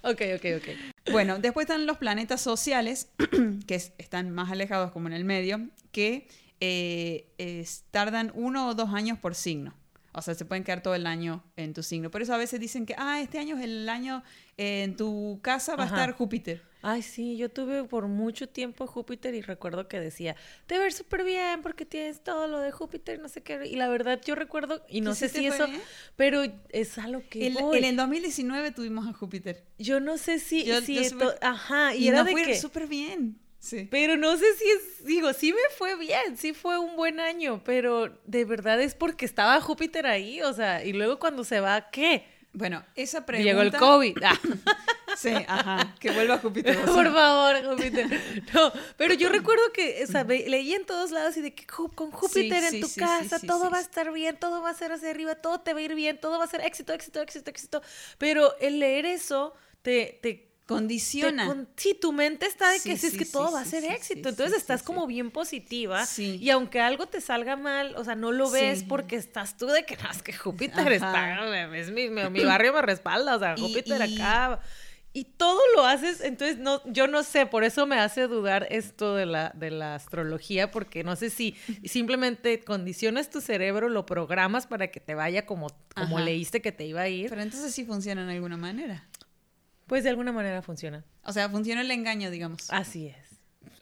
Ok, ok, ok. Bueno, después están los planetas sociales, que es- están más alejados como en el medio, que eh, es- tardan uno o dos años por signo. O sea, se pueden quedar todo el año en tu signo. Por eso a veces dicen que, ah, este año es el año eh, en tu casa va Ajá. a estar Júpiter. Ay, sí, yo tuve por mucho tiempo Júpiter y recuerdo que decía, te ver súper bien porque tienes todo lo de Júpiter, no sé qué. Y la verdad yo recuerdo, y no ¿Que sé si eso, bien? pero es a lo que El, voy. el- en 2019 tuvimos a Júpiter. Yo no sé si, Yo- si yo esto- ajá, y, Y, era nos de fue que, súper bien. Sí. pero no sé si es, digo, sí me fue bien, sí fue un buen año, pero de verdad es porque estaba Júpiter ahí, o sea, y luego cuando se va, ¿qué? Bueno, esa pregunta... Llegó el COVID. Ah. Sí, ajá. Que vuelva Júpiter. o sea. Por favor, Júpiter. No, pero yo recuerdo que, o sea, leí en todos lados y de que con Júpiter Sí, en sí, tu sí, casa todo va a estar bien, todo va a ser hacia arriba, todo te va a ir bien, todo va a ser éxito, éxito, éxito, éxito. Pero el leer eso te, te Condiciona. con- sí, tu mente está de que Sí, es sí, que todo va a ser éxito. Entonces estás como bien positiva. Y aunque algo te salga mal, o sea, no lo ves porque estás tú de que no, es que Júpiter Ajá. está, es mi, mi, mi barrio me respalda, o sea, Y- Júpiter y- acá. Y todo lo haces, entonces no, yo no sé, por eso me hace dudar esto de la, de la astrología, porque no sé si simplemente condicionas tu cerebro, lo programas para que te vaya como, como Ajá. leíste que te iba a ir, Pero entonces sí funciona de alguna manera. Pues de alguna manera funciona. O sea, funciona el engaño, digamos. Así es.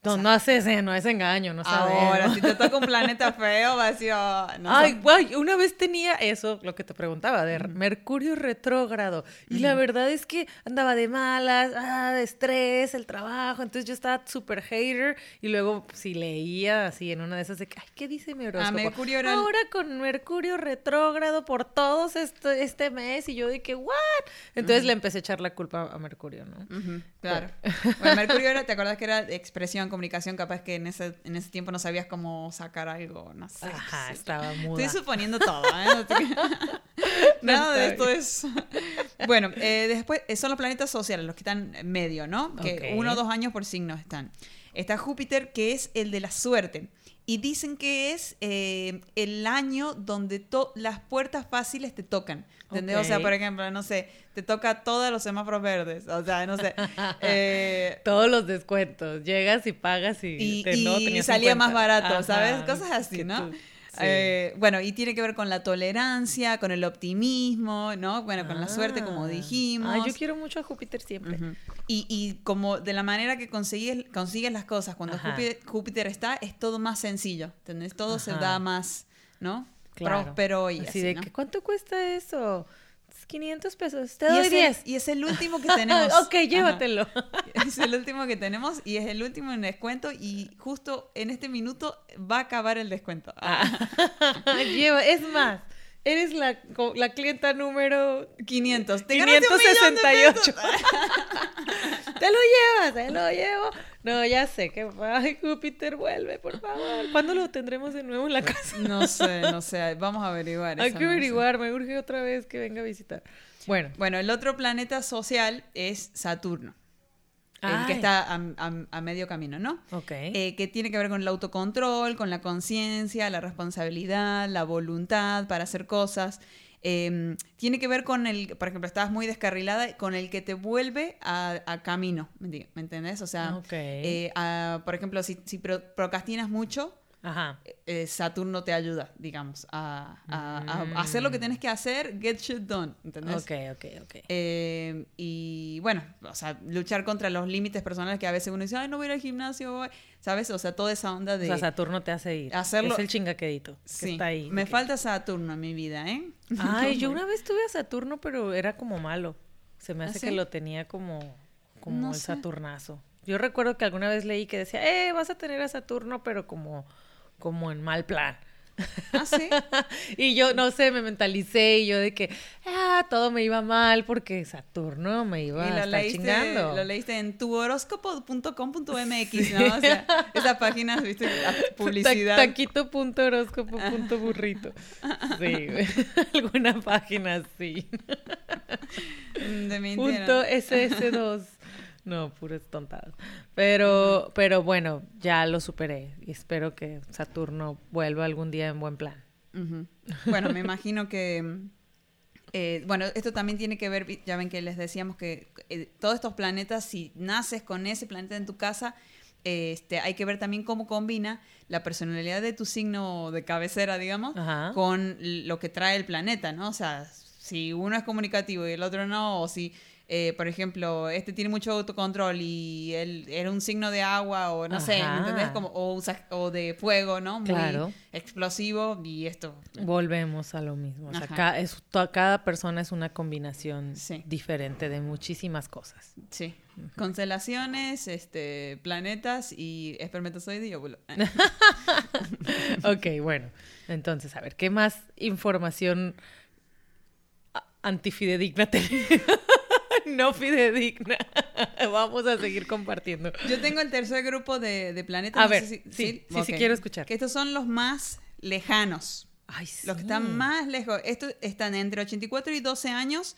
No, no es ese, no es engaño, no sabemos. Ahora, si te toca un planeta feo, va a decir, oh, no Ay, guay, una vez tenía eso, lo que te preguntaba, de Mercurio retrógrado. Y la verdad es que andaba de malas, ah, de estrés, el trabajo. Entonces yo estaba súper hater. Y luego, si leía así en una de esas de que, ay, ¿qué dice mi horóscopo? Ah, Mercurio era el- Ahora con Mercurio retrógrado por todos este, este mes. Y yo que, ¿what? Entonces le empecé a echar la culpa a Mercurio, ¿no? Claro. Bueno, Mercurio era, ¿te acuerdas que era expresión, comunicación? Capaz que en ese, en ese tiempo no sabías cómo sacar algo, no sé. Ajá, sí. estaba muda. Estoy suponiendo todo, ¿eh? Nada de esto es... Bueno, eh, después eh, son los planetas sociales, los que están medio, ¿no? Que uno o dos años por signo están. Está Júpiter, que es el de la suerte. Y dicen que es eh, el año donde las puertas fáciles te tocan. ¿Entendés? O sea, por ejemplo, no sé, te toca todos los semáforos verdes. O sea, no sé. eh, Todos los descuentos. Llegas y pagas y, y, te- no y salía 50. más barato, Ajá, ¿sabes? Cosas así, ¿no? tú-. Eh, bueno, y tiene que ver con la tolerancia, con el optimismo, ¿no? Bueno, con la suerte, como Ah. dijimos. Ay, yo quiero mucho a Júpiter siempre. Y, y como de la manera que consigues, consigues las cosas cuando. Júpiter, Júpiter está, es todo más sencillo, ¿entendés? Todo se da más, ¿no? Claro. Próspero y así, así, de ¿no? que, ¿cuánto cuesta eso? 500 pesos. Te Y doy es, el, 10. y es el último que tenemos. ok, llévatelo. Es el último que tenemos y es el último en descuento y justo en este minuto va a acabar el descuento. Lleva, es más, eres la, la clienta número 500. Te ganaste un millón de 568. te lo llevas, te lo llevo. No, ya sé que ay, Júpiter vuelve, por favor. ¿Cuándo lo tendremos de nuevo en la casa? No sé, no sé. Vamos a averiguar. Hay que averiguar, me urge otra vez que venga a visitar. Bueno, Bueno, el otro planeta social es Saturno. El que Ay. está a, a- a medio camino, ¿no? ok. Eh, que tiene que ver con el autocontrol, con la conciencia, la responsabilidad, la voluntad para hacer cosas. Eh, tiene que ver con el, por ejemplo, estabas muy descarrilada, con el que te vuelve a, a camino, ¿me enti- ¿me entendés? O sea, eh, a- por ejemplo, si, si pro- procrastinas mucho, Ajá. eh, Saturno te ayuda, digamos, a, a- a Mm. hacer lo que tienes que hacer, get shit done, ¿entendés? Ok, ok, ok. Eh, y bueno, o sea, luchar contra los límites personales que a veces uno dice, ay, no voy a ir al gimnasio, voy", ¿sabes? O sea, toda esa onda de... O sea, Saturno te hace ir. hacerlo- Es el chingaquedito que Sí, está ahí. me falta Saturno en mi vida, ¿eh? Ay, yo una vez tuve a Saturno, pero era como malo. Se me ¿Ah, hace sí? que lo tenía como, como No el sé. Saturnazo. Yo recuerdo que alguna vez leí que decía, eh, vas a tener a Saturno, pero como, como en mal plan. Ah, sí. y yo, no sé, me mentalicé y yo de que, ah, todo me iba mal porque Saturno me iba Y a estar leíste, chingando. lo leíste en tuhoróscopo.com.mx, ¿no? O sea, esa página, viste, la publicidad. Ta- Taquito.horóscopo.burrito. Sí, alguna página así. De mentira. Punto SS2. No, puras tontadas. Pero, pero bueno, ya lo superé. Y espero que Saturno vuelva algún día en buen plan. Bueno, me imagino que... eh, bueno, esto también tiene que ver, ya ven que les decíamos que eh, todos estos planetas, si naces con ese planeta en tu casa, este, hay que ver también cómo combina la personalidad de tu signo de cabecera, digamos, Ajá. con lo que trae el planeta, ¿no? O sea, si uno es comunicativo y el otro no, o si, eh, por ejemplo, este tiene mucho autocontrol y él era un signo de agua o no sé, ¿me entendés? Como, o, de fuego, ¿no? Muy Claro. explosivo y esto. Volvemos a lo mismo. O sea, es- cada persona es una combinación Sí. diferente de muchísimas cosas. Sí. Constelaciones, este, planetas y espermatozoide y óvulo. Ok, bueno. Entonces, a ver, ¿qué más información antifidedigna tenemos? no fidedigna. Vamos a seguir compartiendo. Yo tengo el tercer grupo de, de planetas. A no ver, sé sí, sí, quiero escuchar. Que estos son los más lejanos. Ay, sí. Los que están más lejos. Estos están entre 84 y 12 años.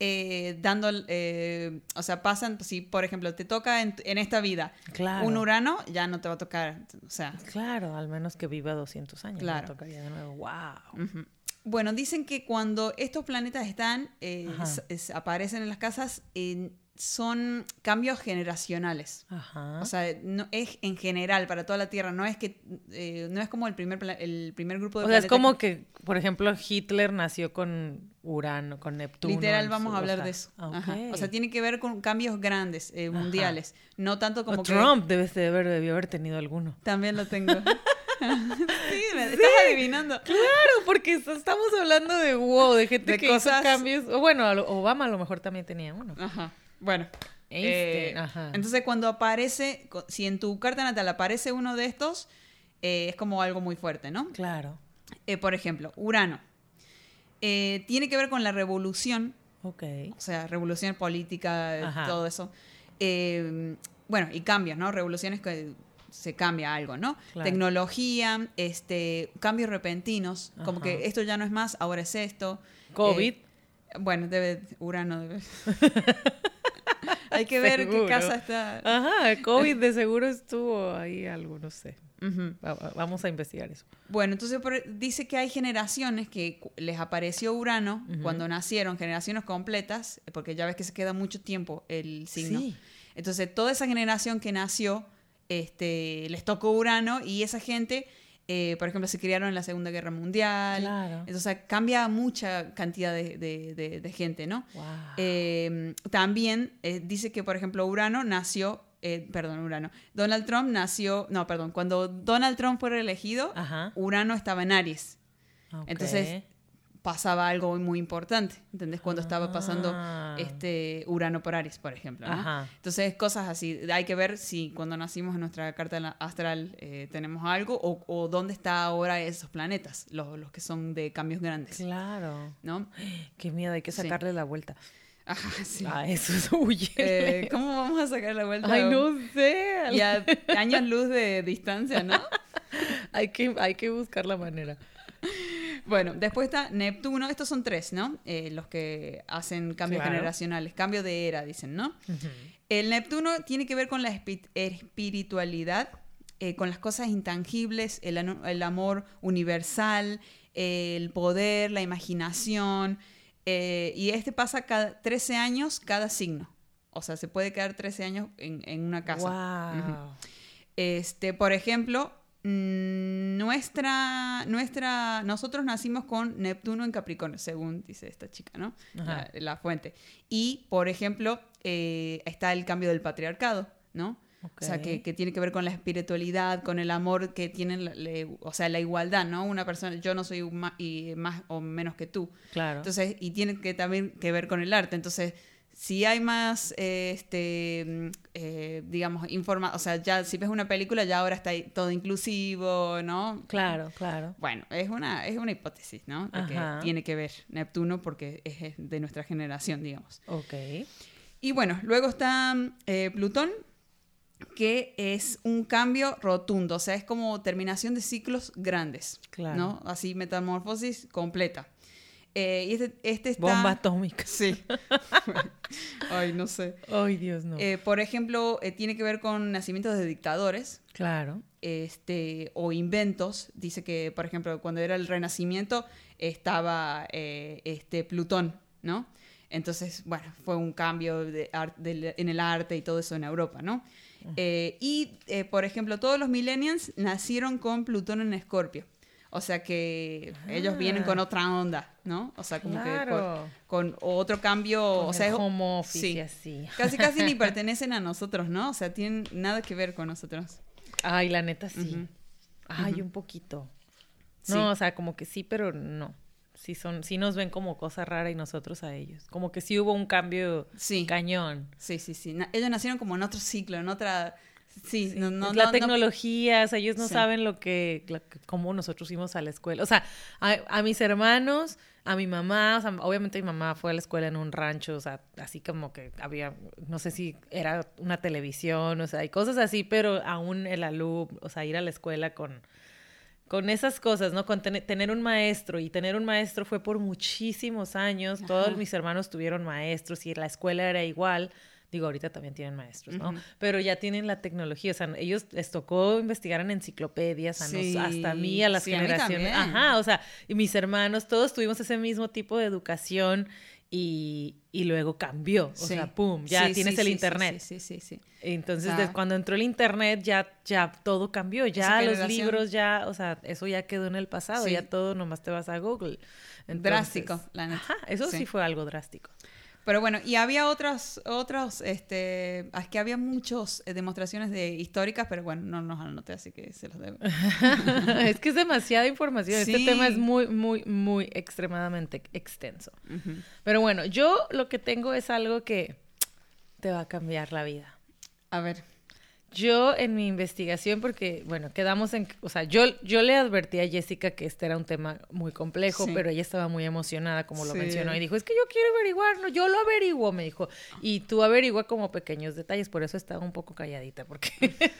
eh, dando, eh, o sea, pasan, si por ejemplo te toca en, en esta vida Claro. un Urano, ya no te va a tocar, o sea, Claro, al menos que viva 200 años. Claro. Tocaría de nuevo. Wow. Bueno, dicen que cuando estos planetas están, eh, es- es- aparecen en las casas, eh, son cambios generacionales. Ajá. O sea, no, es en general para toda la Tierra. No es que eh, no es como el primer el primer grupo de O sea, es planetas como que, por ejemplo, Hitler nació con Urano, con Neptuno. Literal, vamos a hablar o sea, de eso. ok. Ajá. O sea, tiene que ver con cambios grandes, eh, mundiales. No tanto como O que... Trump debe de haber, debió haber tenido alguno. También lo tengo. sí, me estás adivinando. Claro, porque est- estamos hablando de wow, de gente De que cosas- hizo cambios. O bueno, Obama a lo mejor también tenía uno. Ajá. Bueno. Einstein, eh, ajá. Entonces, cuando aparece, si en tu carta natal aparece uno de estos, eh, es como algo muy fuerte, ¿no? Claro. Eh, por ejemplo, Urano. Eh, tiene que ver con la revolución Ok. o sea, revolución política, Ajá. todo eso. Bueno, y cambios, ¿no? Revoluciones que se cambia algo, ¿no? Claro. Tecnología, este, cambios repentinos, como que esto ya no es más, ahora es esto. COVID. Eh, bueno, debe, Urano debe. Hay que ver Seguro. qué casa está. Ajá, COVID de seguro estuvo ahí algo, no sé. Vamos a investigar eso. Bueno, entonces dice que hay generaciones que les apareció Urano cuando nacieron, generaciones completas, porque ya ves que se queda mucho tiempo el signo. Sí. Entonces, toda esa generación que nació, este, les tocó Urano y esa gente, eh, por ejemplo, se criaron en la Segunda Guerra Mundial. Claro. Entonces, cambia mucha cantidad de, de- de- de gente, ¿no? Wow. Eh, también eh, dice que, por ejemplo, Urano nació, eh, perdón, Urano, Donald Trump nació, no, perdón, cuando Donald Trump fue reelegido, Ajá. Urano estaba en Aries. Ok. Entonces, pasaba algo muy importante, ¿entendés? Cuando estaba pasando Ah. este Urano por Aries, por ejemplo. ¿no? Entonces, cosas así. Hay que ver si cuando nacimos en nuestra carta astral eh, tenemos algo o, o dónde está ahora esos planetas, los, los que son de cambios grandes, Claro. ¿no? Qué miedo, hay que Sí. sacarle la vuelta. Ajá, sí. Ah, eso es. Eh, ¿Cómo vamos a sacar la vuelta? Ay, no sé. Y a años luz de distancia, ¿no? Hay que, hay que buscar la manera. Bueno, después está Neptuno. Estos son tres, ¿no? Eh, los que hacen cambios Claro. generacionales, cambio de era, dicen, ¿no? El Neptuno tiene que ver con la espi- espiritualidad, eh, con las cosas intangibles, el, amor universal, eh, el poder, la imaginación. eh, y este pasa cada 13 años cada signo. O sea, se puede quedar 13 años en, en una casa. Wow. Este, por ejemplo, nuestra, nuestra, nosotros nacimos con Neptuno en Capricornio, según dice esta chica, ¿no? La, la fuente. Y, por ejemplo, eh, está el cambio del patriarcado, ¿no? O sea, que, que tiene que ver con la espiritualidad, con el amor que tienen, le- o sea, la igualdad, ¿no? Una persona, yo no soy ma- y más o menos que tú. Claro. Entonces, y tiene que también que ver con el arte. Entonces, si hay más, eh, este, eh, digamos, informa, o sea, ya si ves una película ya ahora está todo inclusivo, ¿no? Claro, claro. Bueno, es una, es una hipótesis, ¿no? De que tiene que ver Neptuno porque es de nuestra generación, digamos. Ok. Y bueno, luego está eh, Plutón, que es un cambio rotundo, o sea, es como terminación de ciclos grandes, Claro. ¿no? Así, metamorfosis completa. Eh, y este, este está... Bomba atómica. Sí. Ay, no sé. Ay, Dios, no. Eh, por ejemplo, eh, tiene que ver con nacimientos de dictadores claro. este, o inventos. Dice que, por ejemplo, cuando era el Renacimiento estaba este, Plutón, ¿no? Entonces, bueno, fue un cambio de en el arte y todo eso en Europa, ¿no? Eh, y, por ejemplo, todos los millennials nacieron con Plutón en Escorpio. O sea que ellos vienen con otra onda, ¿no? O sea, como Claro. que con, con otro cambio, Con o sea, sí. así. Casi, casi ni pertenecen a nosotros, ¿no? O sea, tienen nada que ver con nosotros. Ay, la neta sí. Ay, un poquito. Sí. No, o sea, como que sí, pero no. Sí son, sí nos ven como cosa rara y nosotros a ellos. Como que sí hubo un cambio Sí. cañón. Sí, sí, sí. Na- ellos nacieron como en otro ciclo, en otra... Sí, no, no, la no- tecnología, o sea, ellos no Sí. saben lo que, cómo nosotros fuimos a la escuela. O sea, a, a mis hermanos, a mi mamá, o sea, obviamente mi mamá fue a la escuela en un rancho, o sea, así como que había, no sé si era una televisión, o sea, y cosas así, pero aún el alumno, o sea, ir a la escuela con, con esas cosas, ¿no? Con tener, tener un maestro, y tener un maestro fue por muchísimos años, todos mis hermanos tuvieron maestros y la escuela era igual. Digo, ahorita también tienen maestros, ¿no? Pero ya tienen la tecnología, o sea, ellos les tocó investigar en enciclopedias, a nos- hasta a mí, a las sí, generaciones. Ajá, o sea, y mis hermanos, todos tuvimos ese mismo tipo de educación y, y luego cambió, o Sí. sea, pum, ya Sí, tienes sí, el internet. Sí, sí, sí. Entonces, de- cuando entró el internet, ya, ya todo cambió. Ya los generación- libros, ya, o sea, eso ya quedó en el pasado. Ya todo nomás te vas a Google. Entonces, Drástico, la neta. Ajá, eso. Sí. fue algo drástico. Pero bueno, y había otras, otros, este, es que había muchas demostraciones de históricas, pero bueno, no nos anoté, así que se los debo. es que es demasiada información. Este tema es muy, muy, muy extremadamente extenso. Pero bueno, yo lo que tengo es algo que te va a cambiar la vida. A ver, Yo en mi investigación, porque, bueno, quedamos en, o sea, yo, yo le advertí a Jessica que este era un tema muy complejo, Sí. pero ella estaba muy emocionada, como lo Sí. mencionó, y dijo, es que yo quiero averiguar, no, yo lo averiguo, me dijo, y tú averigua como pequeños detalles, por eso estaba un poco calladita, porque,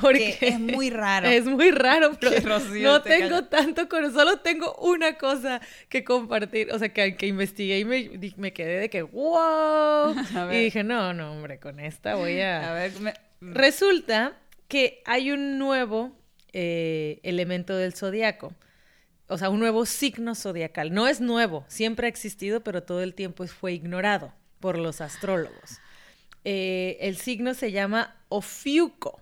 porque que es muy raro. es muy raro, pero Rocío no te tengo calla. tanto con, solo tengo una cosa que compartir, o sea, que, que investigué y me, me quedé de que, wow, A y dije, no, no, hombre, con esta voy A ver, me- Resulta que hay un nuevo eh, elemento del zodiaco, o sea, un nuevo signo zodiacal. No es nuevo, siempre ha existido, pero todo el tiempo fue ignorado por los astrólogos. Eh, el signo se llama Ofiuco.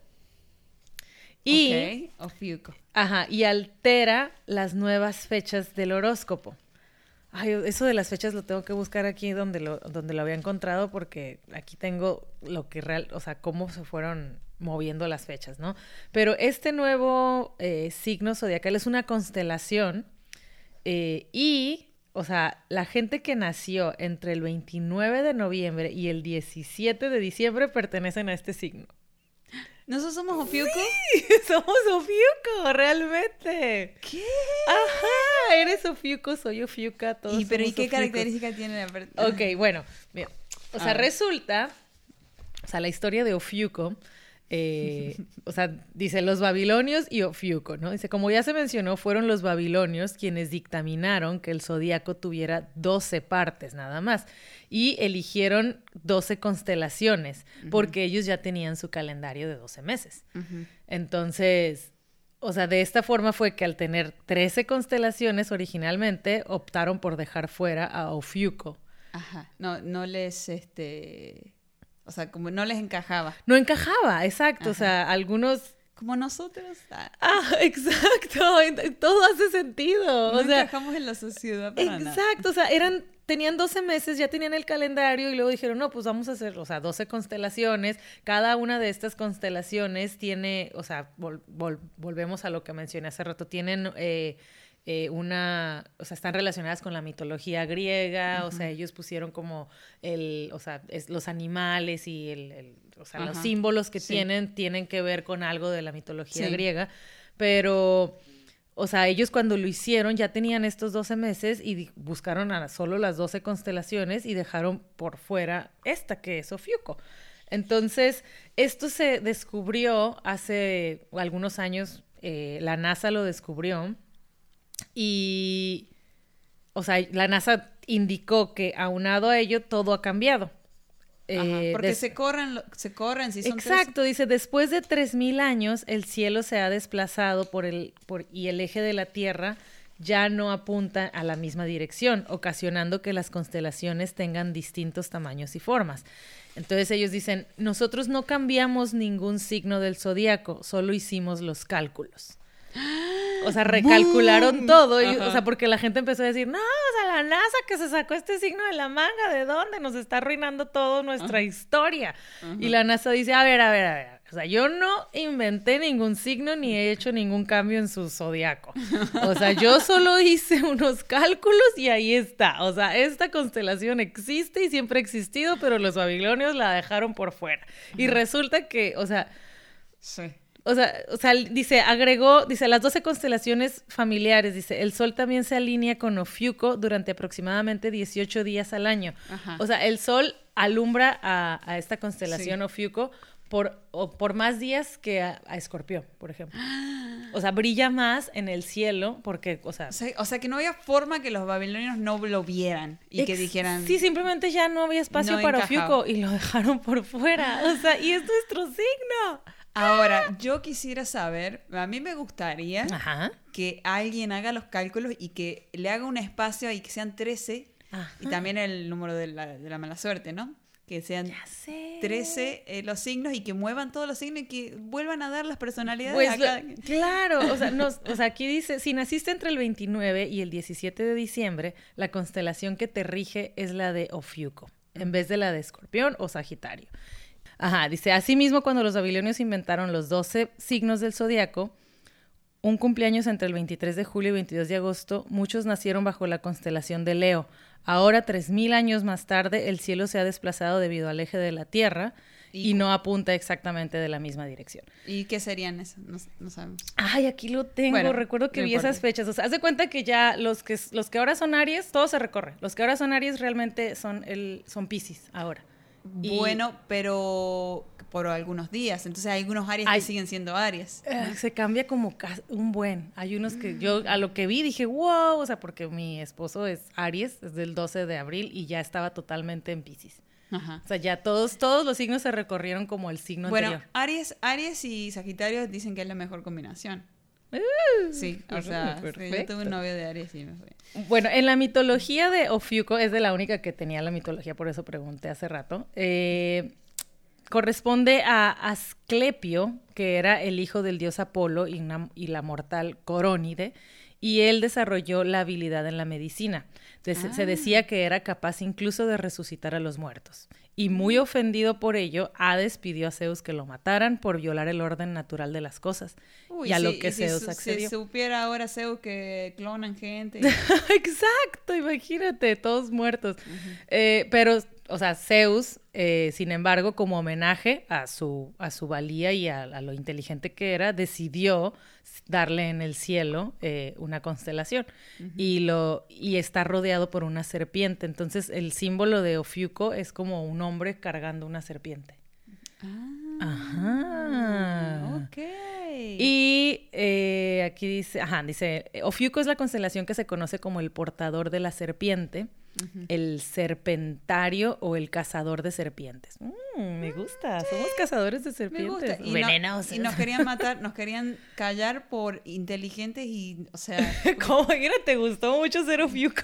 Y, Ofiuco. ajá, y altera las nuevas fechas del horóscopo. Ay, eso de las fechas lo tengo que buscar aquí donde lo, donde lo había encontrado porque aquí tengo lo que real, o sea, cómo se fueron moviendo las fechas, ¿no? Pero este nuevo eh, signo zodiacal es una constelación eh, y, o sea, la gente que nació entre el 29 de noviembre y el 17 de diciembre pertenecen a este signo. ¿Nosotros somos Ofiuco? Somos Ofiuco, realmente. ¿Qué? Ajá, eres Ofiuco, soy Ofiuca, todos ¿Y, pero ¿y qué características tiene la Ok, bueno, mira, o sea, A ver. resulta, o sea, la historia de Ofiuco, eh, o sea, dice los babilonios y Ofiuco, ¿no? Dice, como ya se mencionó, fueron los babilonios quienes dictaminaron que el zodíaco tuviera 12 partes nada más y eligieron 12 constelaciones porque ellos ya tenían su calendario de 12 meses. Entonces, o sea, de esta forma fue que al tener 13 constelaciones originalmente, optaron por dejar fuera a Ofiuco. Ajá. No, no les, este... O sea, como no les encajaba. No encajaba, exacto. O sea, algunos... Como nosotros. ah, Ah, exacto. Todo hace sentido. no o sea, encajamos en la sociedad para nada. exacto. O sea, eran... Tenían 12 meses, ya tenían el calendario y luego dijeron, no, pues vamos a hacer, o sea, 12 constelaciones. Cada una de estas constelaciones tiene, o sea, vol- vol- volvemos a lo que mencioné hace rato, tienen eh, eh, una, o sea, están relacionadas con la mitología griega, o sea, ellos pusieron como el, o sea, los animales y el, o sea, los símbolos que tienen tienen que ver con algo de la mitología griega, pero... O sea, ellos cuando lo hicieron ya tenían estos 12 meses y buscaron a solo las 12 constelaciones y dejaron por fuera esta que es Ofiuco. Entonces, esto se descubrió hace algunos años, eh, la NASA lo descubrió y, o sea, la NASA indicó que aunado a ello todo ha cambiado. Eh, porque se corren, se corren, si son Exacto, dice, después de 3.000 años el cielo se ha desplazado por el, por, y el eje de la Tierra ya no apunta a la misma dirección, ocasionando que las constelaciones tengan distintos tamaños y formas. Entonces ellos dicen, nosotros no cambiamos ningún signo del zodíaco, solo hicimos los cálculos. O sea, recalcularon todo. o sea, porque la gente empezó a decir, no, la NASA que se sacó este signo de la manga, ¿de dónde? Nos está arruinando toda nuestra historia. Y la NASA dice, a ver, a ver, a ver. O sea, yo no inventé ningún signo ni he hecho ningún cambio en su zodiaco. O sea, yo solo hice unos cálculos y ahí está. O sea, esta constelación existe y siempre ha existido, pero los babilonios la dejaron por fuera. Y resulta que, o sea, sí. O sea, o sea, dice, agregó, dice, las 12 constelaciones familiares, dice, el sol también se alinea con Ofiuco durante aproximadamente 18 días al año. O sea, el sol alumbra a, esta constelación Ofiuco por, por más días que a, Escorpión, por ejemplo. O sea, brilla más en el cielo porque, o sea... O sea, que no había forma que los babilonios no lo vieran y que dijeran... Sí, simplemente ya no había espacio para Ofiuco y lo dejaron por fuera. O sea, y es nuestro signo. Ahora, yo quisiera saber, a mí me gustaría que alguien haga los cálculos y que le haga un espacio y que sean 13 y también el número de la, mala suerte, ¿no? Que sean 13 eh, los signos y que muevan todos los signos y que vuelvan a dar las personalidades pues, a cada... Claro, o sea, o sea, aquí dice, si naciste entre el 29 y el 17 de diciembre, la constelación que te rige es la de Ofiuco, en vez de la de Escorpión o Sagitario. Ajá, dice, asimismo cuando los babilonios inventaron los 12 signos del zodiaco, un cumpleaños entre el 23 de julio y 22 de agosto, muchos nacieron bajo la constelación de Leo. Ahora, 3.000 años más tarde, el cielo se ha desplazado debido al eje de la Tierra y, no apunta exactamente de la misma dirección. ¿Y qué serían esas? No, sabemos. Ay, aquí lo tengo. Recuerdo que vi esas fechas. O sea, haz de cuenta que ya los que, los que ahora son Aries, todo se recorre. Los que ahora son Aries realmente son, el, son Pisces ahora. Bueno, pero por algunos días. Entonces hay algunos áreas que siguen siendo áreas. Eh, se cambia como un buen. Hay unos que yo a lo que vi dije, wow, o sea, porque mi esposo es Aries, es del 12 de abril y ya estaba totalmente en Pisces. O sea, ya todos, todos los signos se recorrieron como el signo bueno, Aries, Aries y Sagitario dicen que es la mejor combinación. Uh, sí, o sea, yo tuve un novio de Aries y me fue. Bueno, en la mitología de Ofiuco, es de la única que tenía la mitología, por eso pregunté hace rato. Eh, corresponde a Asclepio, que era el hijo del dios Apolo y, y la mortal Corónide, y él desarrolló la habilidad en la medicina. Se ah. decía que era capaz incluso de resucitar a los muertos. Y muy ofendido por ello, Hades pidió a Zeus que lo mataran por violar el orden natural de las cosas. y a lo que Zeus accedió. Si supiera ahora Zeus que clonan gente. Exacto, imagínate, todos muertos. Eh, pero o sea, Zeus, eh, sin embargo, como homenaje a su, a su valía y a, lo inteligente que era, decidió darle en el cielo eh, una constelación y, lo, y está rodeado por una serpiente. Entonces, el símbolo de Ofiuco es como un hombre cargando una serpiente. Ah, ajá. Ok. Y eh, aquí dice, ajá, dice, Ofiuco es la constelación que se conoce como el portador de la serpiente el serpentario o el cazador de serpientes. Mm, me gusta, somos cazadores de serpientes. Y Venenosos. y nos querían matar, nos querían callar por inteligentes y, o sea... ¿Cómo? ¿Te gustó mucho ser Ofiuco?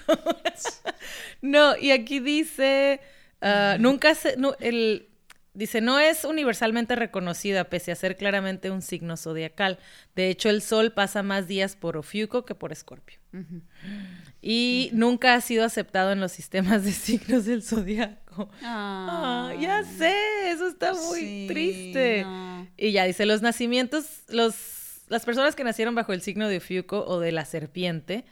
no, y aquí dice, ah, nunca se... el, Dice, no es universalmente reconocida pese a ser claramente un signo zodiacal. De hecho, el Sol pasa más días por Ofiuco que por Escorpio. Y nunca ha sido aceptado en los sistemas de signos del zodiaco. Ah, ya sé, eso está muy triste. Y ya dice, los nacimientos, los las personas que nacieron bajo el signo de Ofiuco o de la serpiente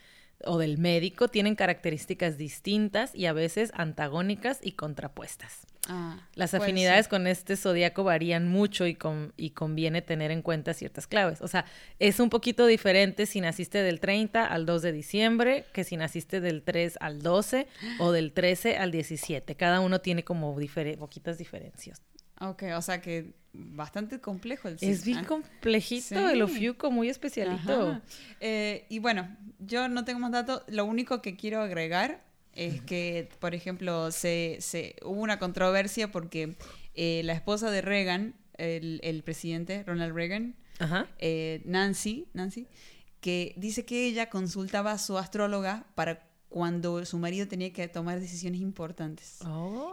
o del médico tienen características distintas y a veces antagónicas y contrapuestas. Ah, Las afinidades con este zodiaco varían mucho y, con- y conviene tener en cuenta ciertas claves. O sea, es un poquito diferente si naciste del 30 al 2 de diciembre que si naciste del 3 al 12 o del 13 al 17. Cada uno tiene como difere- poquitas diferencias. Ok, o sea que bastante complejo el Es bien complejito Sí. el ofiuco, muy especialito. Eh, y bueno, yo no tengo más datos. Lo único que quiero agregar es que, por ejemplo, se, se hubo una controversia porque eh, la esposa de Reagan, el, el presidente Ronald Reagan, Ajá. eh, Nancy, Nancy, que dice que ella consultaba a su astróloga para cuando su marido tenía que tomar decisiones importantes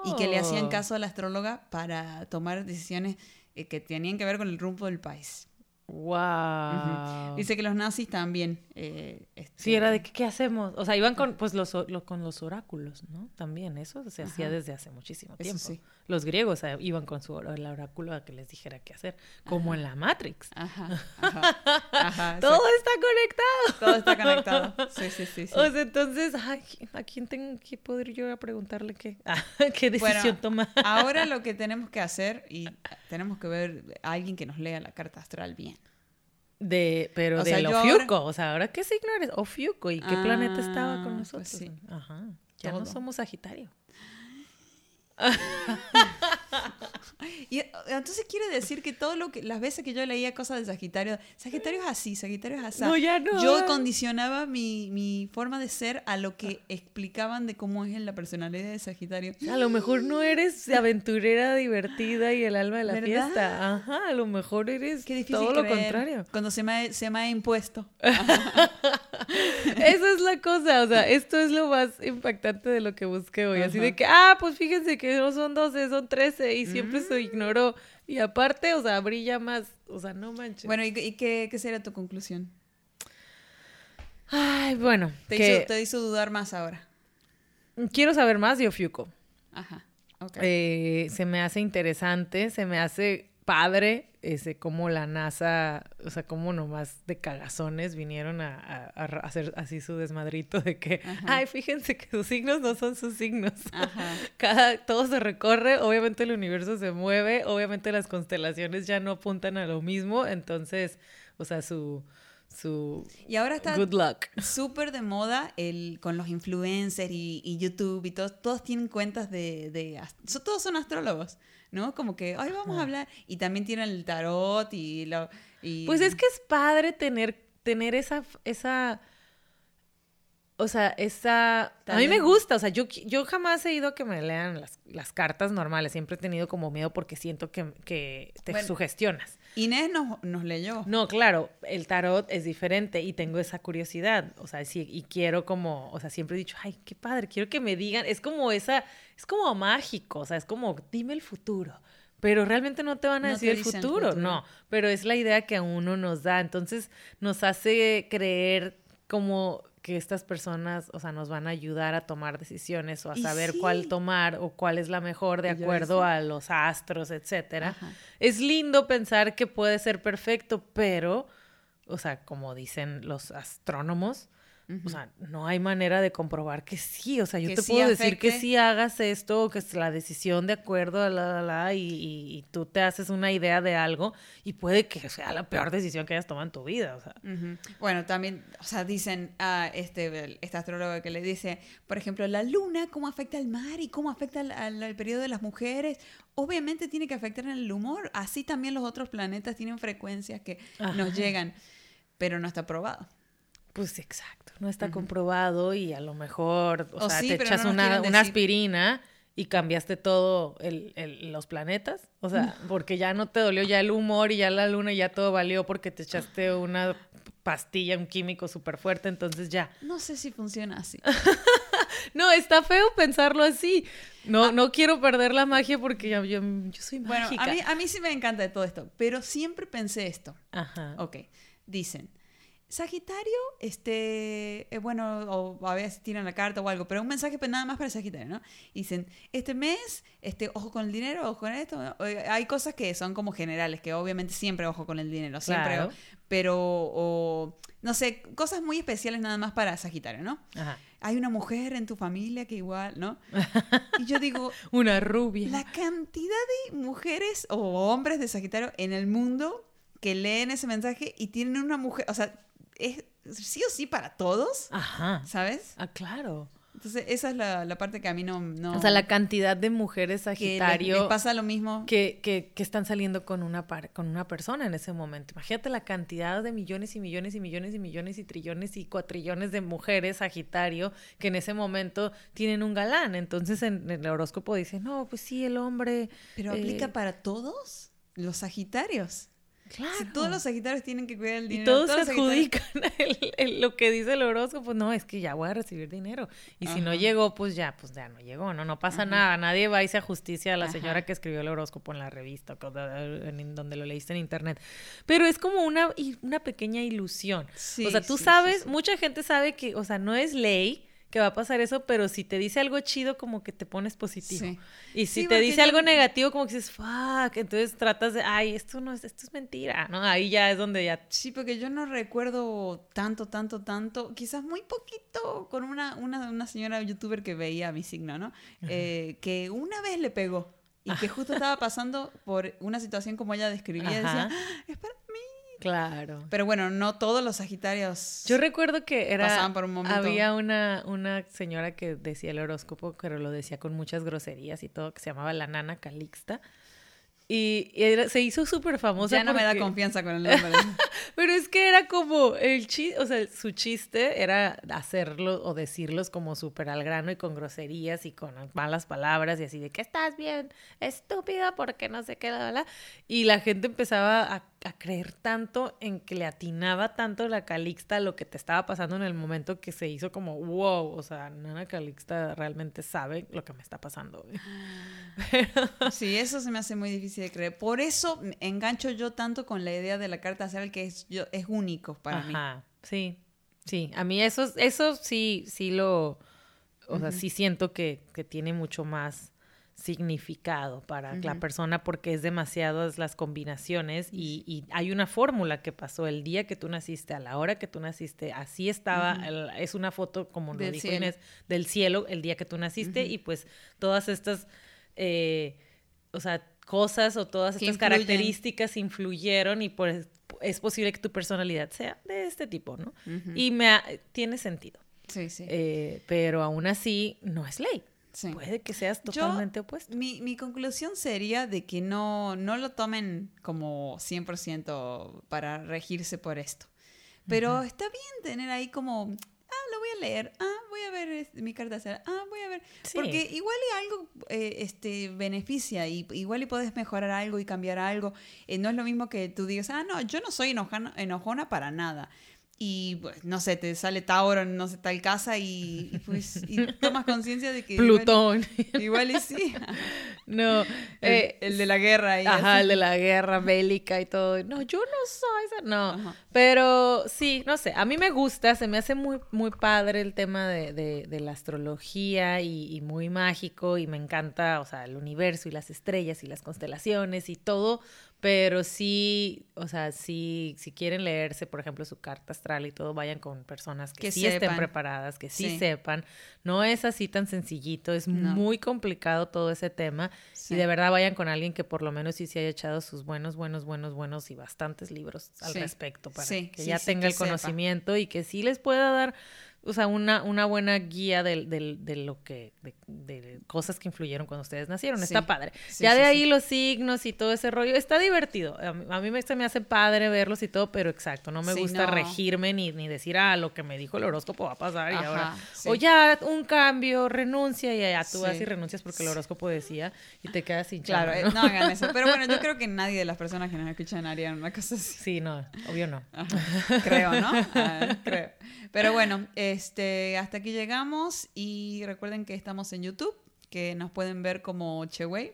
y que le hacían Oh. caso a la astróloga para tomar decisiones eh, que tenían que ver con el rumbo del país. Wow. Dice que los nazis también. eh, este, Sí, era de que, ¿qué hacemos? O sea, iban con, pues, los, lo- con los oráculos, ¿no? También, eso se hacía Ajá. desde hace muchísimo tiempo. sí. Los griegos eh, iban con su el oráculo a que les dijera qué hacer, como en la Matrix. Ajá, ajá, Todo sí, está conectado. todo está conectado. Sí, sí, sí. sí. O sea, entonces, ay, ¿a quién tengo que poder yo a preguntarle qué, qué decisión Bueno, tomar? Ahora lo que tenemos que hacer, y tenemos que ver a alguien que nos lea la carta astral bien. De, pero o de del Ofiuco. O sea, ¿ahora qué signo eres? Ofiuco. ¿Y qué planeta estaba Ah, con pues nosotros? sí. Ajá. Ya no somos Sagitario. Y eh, entonces quiere decir que todo lo que, las veces que yo leía cosas de Sagitario, Sagitario es así, Sagitario es así. No, ya no. Yo condicionaba mi, mi forma de ser a lo que explicaban de cómo es la personalidad de Sagitario. A lo mejor no eres aventurera, divertida y el alma de la ¿Verdad? fiesta. Ajá, a lo mejor eres Qué difícil todo lo contrario. Cuando se me, ha- se me ha impuesto. Esa es la cosa, o sea, esto es lo más impactante de lo que busqué hoy. Así de que, ah, pues fíjense que no son 12, son 13 y siempre se ignoró. Y aparte, o sea, brilla más, o sea, no manches. Bueno, ¿y, y qué, qué será tu conclusión? Ay, bueno, Te, que hizo, te hizo dudar más ahora. quiero saber más de Ofiuco. Ajá. Ok. Eh, se me hace interesante, se me hace padre ese cómo la NASA, o sea, cómo nomás de cagazones vinieron a, a- a hacer así su desmadrito de que, Ajá. ay, fíjense que sus signos no son sus signos. Ajá. Cada, todo se recorre, obviamente el universo se mueve, obviamente las constelaciones ya no apuntan a lo mismo, entonces, o sea, su, su Y ahora está good luck. súper de moda el, con los influencers y, y YouTube y todos, todos tienen cuentas de, de todos son astrólogos, ¿no? Como que hoy vamos a hablar y también tienen el tarot y lo y Pues es que es padre tener, tener esa, esa, o sea, esa... A mí me gusta, o sea, yo, yo jamás he ido a que me lean las, las cartas normales, siempre he tenido como miedo porque siento que, que te Bueno. sugestionas. Inés nos, nos leyó. No, claro, el tarot es diferente y tengo esa curiosidad, o sea, sí, y quiero como, o sea, siempre he dicho, ay, qué padre, quiero que me digan, es como esa, es como mágico, o sea, es como, dime el futuro, pero realmente no te van a No decir el dicen el futuro, futuro. no, pero es la idea que a uno nos da, entonces nos hace creer como que estas personas, o sea, nos van a ayudar a tomar decisiones o a Y saber sí. cuál tomar o cuál es la mejor de acuerdo a los astros, etcétera. Ajá. Es lindo pensar que puede ser perfecto, pero, o sea, como dicen los astrónomos, o sea, no hay manera de comprobar que sí. O sea, yo Que te sí puedo decir que sí hagas esto, que es la decisión de acuerdo a la, la, la, y, y- y tú te haces una idea de algo y puede que sea la peor decisión que hayas tomado en tu vida. O sea, Ujú. Bueno, también, o sea, dicen a este, el- este astrólogo que le dice, por ejemplo, la luna, cómo afecta al mar y cómo afecta al, al- al periodo de las mujeres. Obviamente tiene que afectar en el humor. Así también los otros planetas tienen frecuencias que Ajá. nos llegan, pero no está probado. Pues exacto, no está comprobado y a lo mejor, o, O sea, sí, te echas no una, aspirina y cambiaste todo el, el- los planetas, o sea, porque ya no te dolió ya el humor y ya la luna y ya todo valió porque te echaste una pastilla, un químico súper fuerte, entonces ya. No sé si funciona así. No, está feo pensarlo así. No, no quiero perder la magia porque yo, yo, yo soy Ah. Bueno, mágica. a mí, a mí sí me encanta de todo esto, pero siempre pensé esto. Ajá. Ok, dicen, Sagitario, este, eh, bueno, o a veces tiran la carta o algo, pero un mensaje pues, nada más para Sagitario, ¿no? dicen, este mes, este, ojo con el dinero, ojo con esto. Hay cosas que son como generales, que obviamente siempre ojo con el dinero, siempre. Pero, o, no sé, cosas muy especiales nada más para Sagitario, ¿no? Hay una mujer en tu familia que igual, ¿no? Y yo digo... una rubia. La cantidad de mujeres o hombres de Sagitario en el mundo que leen ese mensaje y tienen una mujer, o sea, es sí o sí para todos. Ajá. ¿Sabes? Ah, claro. Entonces, esa es la, la, parte que a mí no, no... O sea, la cantidad de mujeres Sagitario... Que pasa lo mismo. Que, que, que, están saliendo con una, par, con una persona en ese momento. Imagínate la cantidad de millones y millones y millones y millones y trillones y cuatrillones de mujeres Sagitario que en ese momento tienen un galán. Entonces, en, el horóscopo dice, no, pues sí, el hombre... Pero aplica eh, para todos los Sagitarios. Claro. Si todos los sagitarios tienen que cuidar el dinero. Y todos, se adjudican lo que dice el horóscopo, pues no, es que ya voy a recibir dinero. Y si no llegó, pues ya, pues ya no llegó, ¿no? No pasa nada. Nadie va y se justicia a la señora que escribió el horóscopo en la revista, en donde lo leíste en internet. Pero es como una, una pequeña ilusión. o sea, tú sabes, mucha gente sabe que, o sea, no es ley que va a pasar eso, pero si te dice algo chido, como que te pones positivo. Y si te dice algo negativo, como que dices, fuck, entonces tratas de, ay, esto no es, esto es mentira, ¿no? Ahí ya es donde ya... Sí, porque yo no recuerdo tanto, tanto, tanto, quizás muy poquito con una, una, una señora youtuber que veía mi signo, ¿no? Eh, que una vez le pegó y que justo estaba pasando por una situación como ella describía, y decía, ah, es para mí, Claro. Pero bueno, no todos los Sagitarios. Yo recuerdo que era. Pasaban por un momento. Había una, una señora que decía el horóscopo, pero lo decía con muchas groserías y todo, que se llamaba la nana Calixta. Y, se hizo súper famosa. Ya no me da confianza con el nombre. Pero es que era como el chiste, o sea, su chiste era hacerlo o decirlos como súper al grano y con groserías y con malas palabras y así de que estás bien, estúpida, porque no sé qué, la, la. Y la gente empezaba a, creer tanto en que le atinaba tanto la Calixta a lo que te estaba pasando en el momento que se hizo como wow, o sea, Nana Calixta realmente sabe lo que me está pasando. Sí, eso se me hace muy difícil de creer. Por eso engancho yo tanto con la idea de la carta el que es, yo, es único para Ajá, mí. Sí, sí. A mí eso, eso sí, sí lo, o sea, sí siento que, que tiene mucho más significado para la persona porque es demasiadas las combinaciones y, y hay una fórmula que pasó el día que tú naciste, a la hora que tú naciste, así estaba, es una foto como lo dijo Inés, del cielo el día que tú naciste y pues todas estas, eh, o sea, cosas o todas estas características influyeron y pues es posible que tu personalidad sea de este tipo, ¿no? Y me tiene sentido. Sí, sí. Eh, pero aún así no es ley. Puede que seas totalmente opuesto. Mi, mi, conclusión sería de que no, no lo tomen como 100% para regirse por esto. Pero está bien tener ahí como ah, lo voy a leer, ah, voy a ver mi carta ah, voy a ver. Porque igual y algo eh, este, beneficia, y igual y puedes mejorar algo y cambiar algo. Eh, no es lo mismo que tú digas, ah, no, yo no soy enojona para nada y pues, no sé, te sale Tauro en no sé tal casa y, pues y tomas conciencia de que Plutón. Igual, y sí. no, el, eh, el, de la guerra y Ajá, el de la guerra bélica y todo. No, yo no soy no. Pero sí, no sé, a mí me gusta, se me hace muy muy padre el tema de, de, la astrología y, y muy mágico y me encanta, o sea, el universo y las estrellas y las constelaciones y todo, pero sí, o sea, sí, si quieren leerse, por ejemplo, su carta astral y todo, vayan con personas que, sí estén preparadas, que sí, sepan. No es así tan sencillito, es muy complicado todo ese tema. Y de verdad vayan con alguien que por lo menos sí se haya echado sus buenos, buenos, buenos, buenos y bastantes libros al respecto para que ya tenga el conocimiento y que sí les pueda dar o sea, una, una buena guía de, de, lo que, de, cosas que influyeron cuando ustedes nacieron. está padre. ya de ahí los signos y todo ese rollo, está divertido. A mí, me, se me hace padre verlos y todo, pero exacto, no me gusta regirme ni, ni decir, ah, lo que me dijo el horóscopo va a pasar y ahora, o ya un cambio, renuncia y ya tú vas y renuncias porque el horóscopo decía y te quedas sin Claro, eh, ¿no? hagan eso. Pero bueno, yo creo que nadie de las personas que nos escuchan harían una cosa así. Sí, no, obvio no. Creo, ¿no? Ah, creo. Pero bueno, este, hasta aquí llegamos y recuerden que estamos en YouTube, que nos pueden ver como Cheway.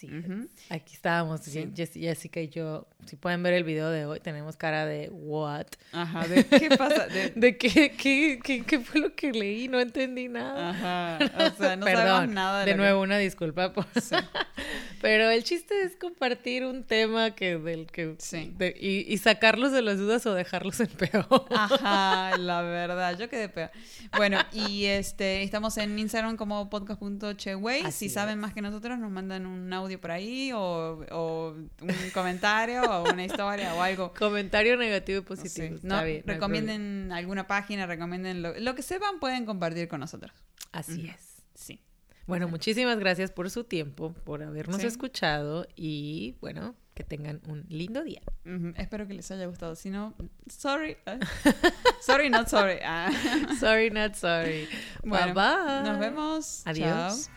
Así Aquí estábamos, Jessica y yo. Si pueden ver el video de hoy, tenemos cara de what. Ajá, ¿de qué pasa? De, qué, qué, qué, fue lo que leí, no entendí nada. Ajá, o sea, no Perdón, nada de, nuevo una disculpa por... Pero el chiste es compartir un tema que del que sí. y, sacarlos de las dudas o dejarlos en peor. Ajá, la verdad, yo quedé peor. Bueno, y este estamos en Instagram como podcast.cheway. Si saben más que nosotros, nos mandan un audio por ahí o, o un comentario o una historia o algo. Comentario negativo y positivo. no, recomienden alguna página, recomienden lo, lo que sepan, pueden compartir con nosotros. Así es. Sí. Bueno, muchísimas gracias por su tiempo, por habernos escuchado y bueno, que tengan un lindo día. Espero que les haya gustado. Si no, sorry. sorry, not sorry. sorry, not sorry. Bueno, bye, bye. Nos vemos. Adiós.